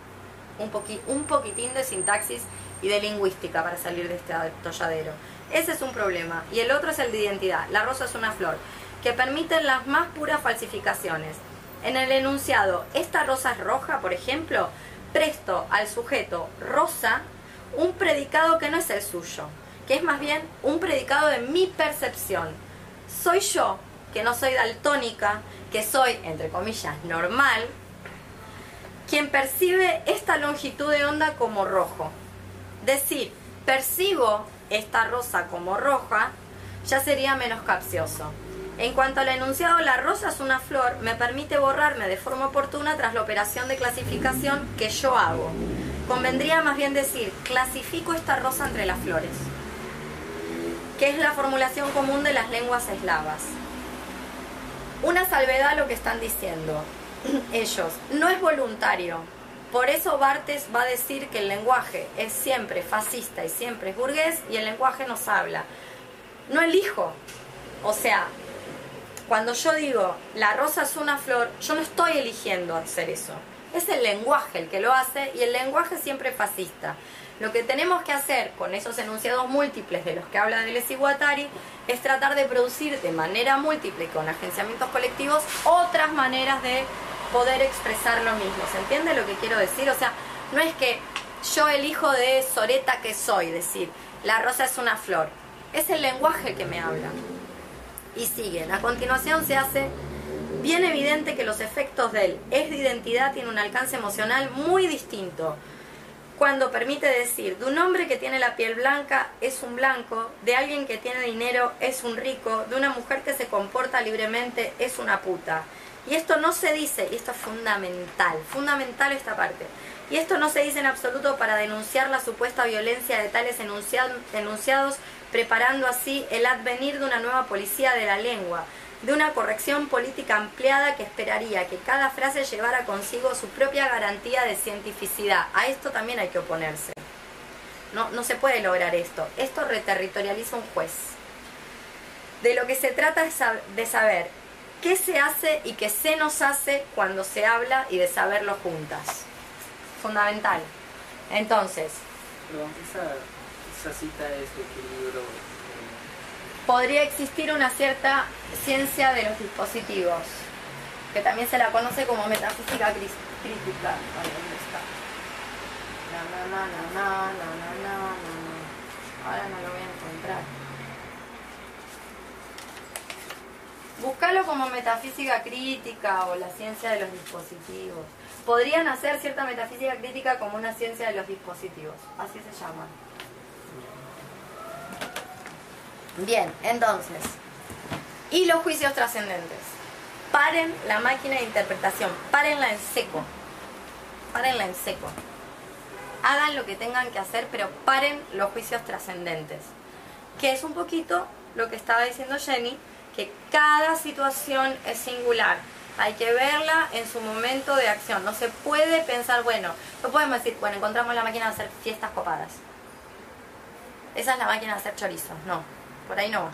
un, un poquitín de sintaxis y de lingüística para salir de este atolladero. Ese es un problema. Y el otro es el de identidad. La rosa es una flor, que permiten las más puras falsificaciones. En el enunciado, esta rosa es roja, por ejemplo, presto al sujeto rosa un predicado que no es el suyo, que es más bien un predicado de mi percepción. Soy yo, que no soy daltónica, que soy, entre comillas, normal, quien percibe esta longitud de onda como rojo. Decir, percibo esta rosa como roja, ya sería menos capcioso. En cuanto al enunciado, la rosa es una flor, me permite borrarme de forma oportuna tras la operación de clasificación que yo hago. Convendría más bien decir, clasifico esta rosa entre las flores, que es la formulación común de las lenguas eslavas. Una salvedad a lo que están diciendo ellos, no es voluntario. Por eso Bartes va a decir que el lenguaje es siempre fascista y siempre es burgués y el lenguaje nos habla. No elijo. O sea, cuando yo digo la rosa es una flor, yo no estoy eligiendo hacer eso. Es el lenguaje el que lo hace y el lenguaje siempre fascista. Lo que tenemos que hacer con esos enunciados múltiples de los que habla Deleuze y Guattari es tratar de producir de manera múltiple con agenciamientos colectivos otras maneras de poder expresar lo mismo. ¿Se entiende lo que quiero decir? O sea, no es que yo elijo de Soreta que soy, decir, la rosa es una flor. Es el lenguaje que me habla. Y siguen. A continuación se hace bien evidente que los efectos del es de identidad tienen un alcance emocional muy distinto. Cuando permite decir, de un hombre que tiene la piel blanca es un blanco, de alguien que tiene dinero es un rico, de una mujer que se comporta libremente es una puta. Y esto no se dice, y esto es fundamental, fundamental esta parte. Y esto no se dice en absoluto para denunciar la supuesta violencia de tales enunciad- enunciados, preparando así el advenir de una nueva policía de la lengua, de una corrección política ampliada que esperaría que cada frase llevara consigo su propia garantía de cientificidad. A esto también hay que oponerse. No, no se puede lograr esto. Esto reterritorializa un juez. De lo que se trata es de saber qué se hace y qué se nos hace cuando se habla y de saberlo juntas. Fundamental. Entonces, esa cita es de qué libro? Eh, Podría existir una cierta ciencia de los dispositivos, que también se la conoce como metafísica crítica. Ahora no lo voy a encontrar. Buscalo como metafísica crítica o la ciencia de los dispositivos. Podrían hacer cierta metafísica crítica como una ciencia de los dispositivos. Así se llama. Bien, entonces. Y los juicios trascendentes. Paren la máquina de interpretación. Párenla en seco. Párenla en seco. Hagan lo que tengan que hacer, pero paren los juicios trascendentes. Que es un poquito lo que estaba diciendo Jenny, que cada situación es singular. Hay que verla en su momento de acción. No se puede pensar, bueno, no podemos decir, bueno, encontramos la máquina de hacer fiestas copadas. Esa es la máquina de hacer chorizos. No, por ahí no va.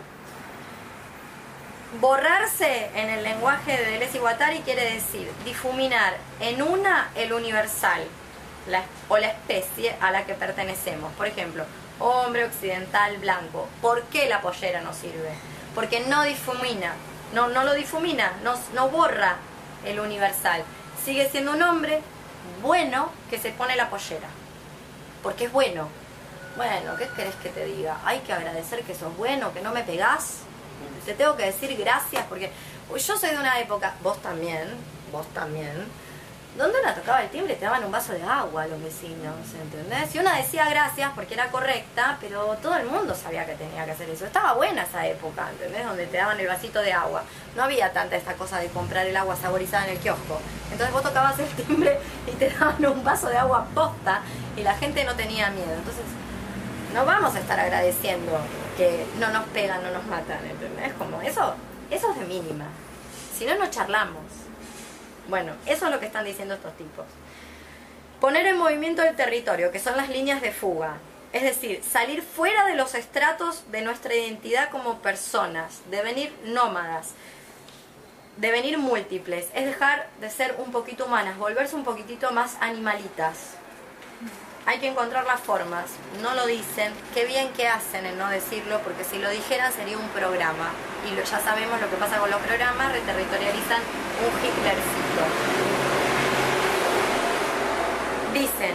Borrarse en el lenguaje de Deleuze y Guattari quiere decir difuminar en una el universal, o la especie a la que pertenecemos. Por ejemplo, hombre occidental blanco. ¿Por qué la pollera no sirve? Porque no difumina, no, no lo difumina, no, no borra el universal. Sigue siendo un hombre bueno que se pone la pollera. Porque es bueno. Bueno, ¿qué querés que te diga? Hay que agradecer que sos bueno, que no me pegás. Te tengo que decir gracias porque yo soy de una época, vos también, vos también, donde una tocaba el timbre te daban un vaso de agua a los vecinos, ¿entendés? Y una decía gracias porque era correcta, pero todo el mundo sabía que tenía que hacer eso. Estaba buena esa época, ¿entendés? Donde te daban el vasito de agua. No había tanta esta cosa de comprar el agua saborizada en el kiosco. Entonces vos tocabas el timbre y te daban un vaso de agua posta y la gente no tenía miedo. Entonces no vamos a estar agradeciendo que no nos pegan, no nos matan, ¿entendés? Como eso, eso es de mínima. Si no, no charlamos. Bueno, eso es lo que están diciendo estos tipos. Poner en movimiento el territorio, que son las líneas de fuga. Es decir, salir fuera de los estratos de nuestra identidad como personas, devenir nómadas, devenir múltiples, es dejar de ser un poquito humanas, volverse un poquitito más animalitas. Hay que encontrar las formas, no lo dicen, qué bien que hacen en no decirlo, porque si lo dijeran sería un programa. Y lo- ya sabemos lo que pasa con los programas, reterritorializan un Hitlercito. Dicen,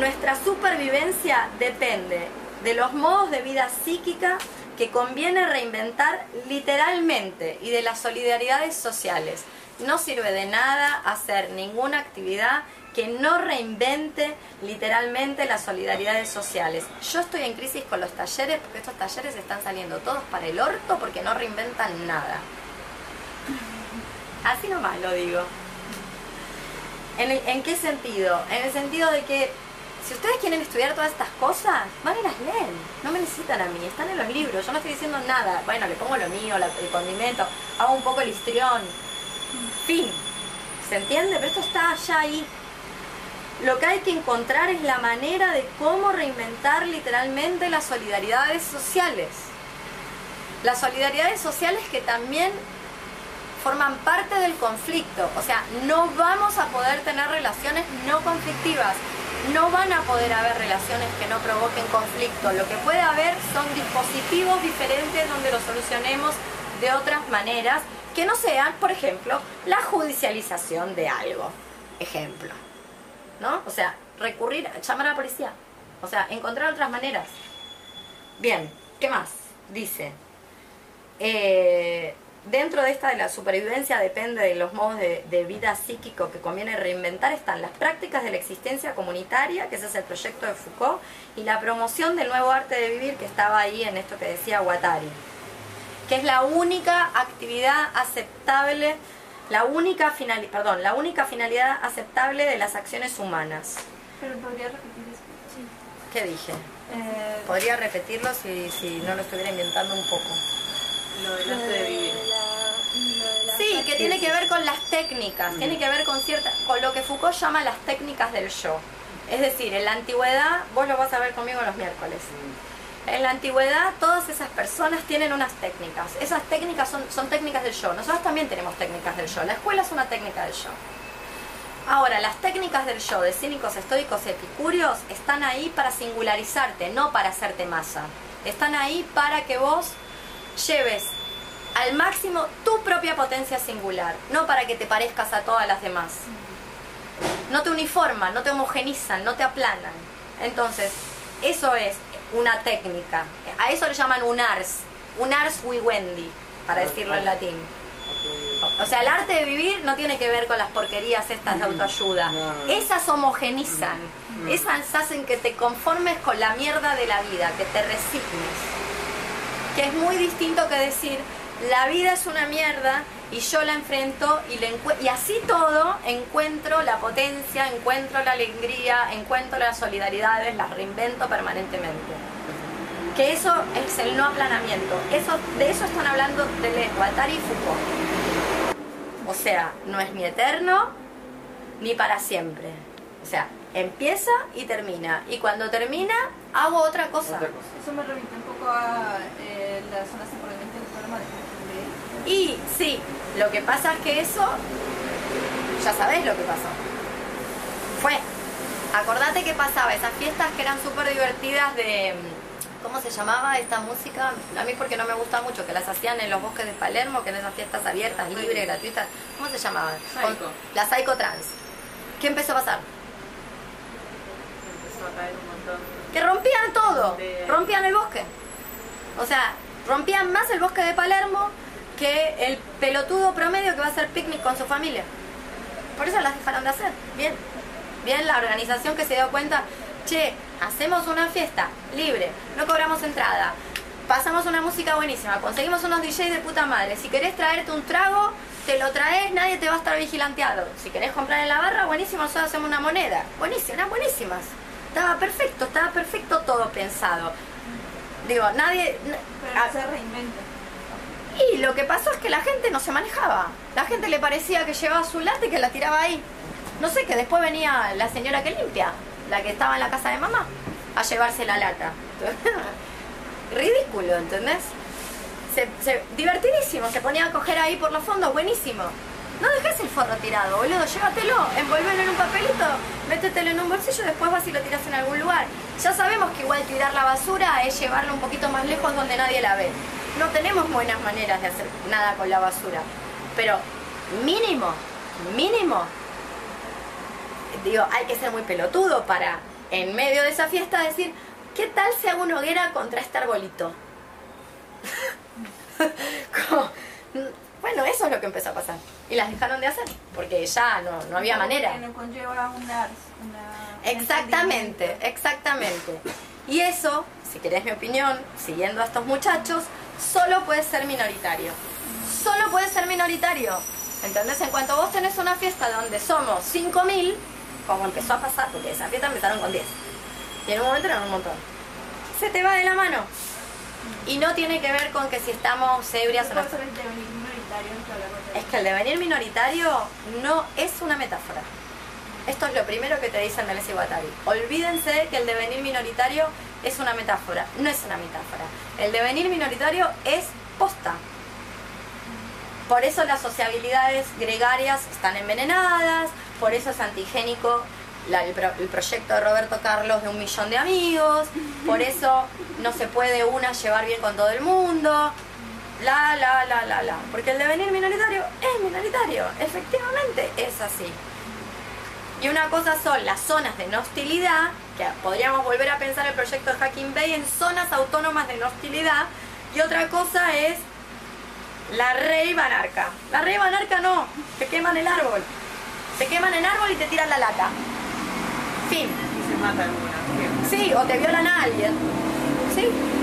nuestra supervivencia depende de los modos de vida psíquica que conviene reinventar literalmente y de las solidaridades sociales. No sirve de nada hacer ninguna actividad que no reinvente literalmente las solidaridades sociales. Yo estoy en crisis con los talleres porque estos talleres están saliendo todos para el orto porque no reinventan nada. Así nomás lo digo. ¿En, qué sentido? En el sentido de que si ustedes quieren estudiar todas estas cosas, van y las leen. No me necesitan a mí, están en los libros. Yo no estoy diciendo nada. Bueno, le pongo lo mío, el condimento, hago un poco el histrión. Fin. ¿Se entiende? Pero esto está allá ahí. Lo que hay que encontrar es la manera de cómo reinventar literalmente las solidaridades sociales. Las solidaridades sociales que también forman parte del conflicto. O sea, no vamos a poder tener relaciones no conflictivas. No van a poder haber relaciones que no provoquen conflicto. Lo que puede haber son dispositivos diferentes donde lo solucionemos de otras maneras que no sean, por ejemplo, la judicialización de algo. Ejemplo. ¿No? O sea, recurrir, llamar a la policía. O sea, encontrar otras maneras. Bien, ¿qué más? Dice, eh, dentro de esta de la supervivencia depende de los modos de, de vida psíquico que conviene reinventar están las prácticas de la existencia comunitaria, que ese es el proyecto de Foucault, y la promoción del nuevo arte de vivir que estaba ahí en esto que decía Guattari, que es la única actividad aceptable, la única final, perdón, la única finalidad aceptable de las acciones humanas. Pero podría repetir eso. ¿Qué dije? Eh, Podría repetirlo si, si no lo estuviera inventando un poco. Lo del Lo arte de vivir. de la- lo de la Sí, que tiene que ver con las técnicas, tiene que ver con cierta, con lo que Foucault llama las técnicas del yo. Es decir, en la antigüedad, vos lo vas a ver conmigo los miércoles. En la antigüedad todas esas personas tienen unas técnicas. Esas técnicas son, técnicas del yo. Nosotros también tenemos técnicas del yo. La escuela es una técnica del yo. Ahora, las técnicas del yo de cínicos, estoicos y epicúreos están ahí para singularizarte, no para hacerte masa. Están ahí para que vos lleves al máximo tu propia potencia singular, no para que te parezcas a todas las demás. No te uniforman, no te homogenizan, no te aplanan. Entonces, eso es una técnica. A eso le llaman un ars, un ars vivendi, para decirlo en latín. O sea, el arte de vivir no tiene que ver con las porquerías estas de autoayuda. No, no. Esas homogenizan, esas hacen que te conformes con la mierda de la vida, que te resignes. Que es muy distinto que decir, la vida es una mierda y yo la enfrento y, le encue- y así todo encuentro la potencia, encuentro la alegría, encuentro las solidaridades, las reinvento permanentemente. Que eso es el no aplanamiento. Eso, de eso están hablando de Guattari y Foucault. O sea, no es ni eterno ni para siempre. O sea, empieza y termina. Y cuando termina, hago otra cosa. Otra cosa. Eso me remite un poco a eh, las zonas temporalmente del programa de Y sí, lo que pasa es que eso, ya sabés lo que pasó. Fue. Acordate que pasaba esas fiestas que eran súper divertidas de... ¿Cómo se llamaba esta música? A mí porque no me gusta mucho, que las hacían en los bosques de Palermo, que en esas fiestas abiertas, libres, gratuitas. ¿Cómo se llamaban? Psycho. La Psycho Trans. ¿Qué empezó a pasar? Empezó a caer un montón. Que rompían todo, rompían el bosque. O sea, rompían más el bosque de Palermo que el pelotudo promedio que va a hacer picnic con su familia. Por eso las dejaron de hacer. Bien. Bien la organización que se dio cuenta, che, hacemos una fiesta libre, no cobramos entrada, pasamos una música buenísima, conseguimos unos DJs de puta madre. Si querés traerte un trago, te lo traes, nadie te va a estar vigilanteado. Si querés comprar en la barra, buenísimo, nosotros hacemos una moneda. Buenísimo, eran buenísimas. Estaba perfecto, estaba perfecto todo pensado. Digo, nadie... Pero ah, se reinventa. Y lo que pasó es que la gente no se manejaba. La gente le parecía que llevaba su lata y que la tiraba ahí. No sé, que después venía la señora que limpia, la que estaba en la casa de mamá, a llevarse la lata. Ridículo, ¿entendés? Se, divertidísimo, se ponía a coger ahí por los fondos, buenísimo. No dejes el forro tirado, boludo, llévatelo, envolvelo en un papelito, métetelo en un bolsillo después vas y lo tiras en algún lugar. Ya sabemos que igual tirar la basura es llevarla un poquito más lejos donde nadie la ve. No tenemos buenas maneras de hacer nada con la basura. Pero mínimo, mínimo, digo, hay que ser muy pelotudo para en medio de esa fiesta decir, ¿qué tal si hago una hoguera contra este arbolito? Como, bueno, eso es lo que empezó a pasar. Y las dejaron de hacer, porque ya no, no había manera. Que no conlleva una, una Exactamente, exactamente. Y eso, si querés mi opinión, siguiendo a estos muchachos, solo puede ser minoritario. Solo puede ser minoritario. ¿Entendés? En cuanto vos tenés una fiesta donde somos 5.000, como empezó a pasar, porque esa fiesta empezaron con 10. Y en un momento eran un montón. Se te va de la mano. Y no tiene que ver con que si estamos ebrias o no. ¿Cuál es que el devenir minoritario no es una metáfora. Esto es lo primero que te dice Melissa Guattari. Olvídense que el devenir minoritario es una metáfora. No es una metáfora. El devenir minoritario es posta. Por eso las sociabilidades gregarias están envenenadas, por eso es antigénico la- el, pro- el proyecto de Roberto Carlos de un millón de amigos, por eso no se puede una llevar bien con todo el mundo, la, la, la, la, la. Porque el devenir minoritario es minoritario, efectivamente es así. Y una cosa son las zonas de no hostilidad, que podríamos volver a pensar el proyecto de Hacking Bay en zonas autónomas de no hostilidad, y otra cosa es la rey banarca. La rey banarca no, te queman el árbol. Te queman el árbol y te tiran la lata. Fin. Y se mata alguna. Sí, o te violan a alguien. Sí, sí.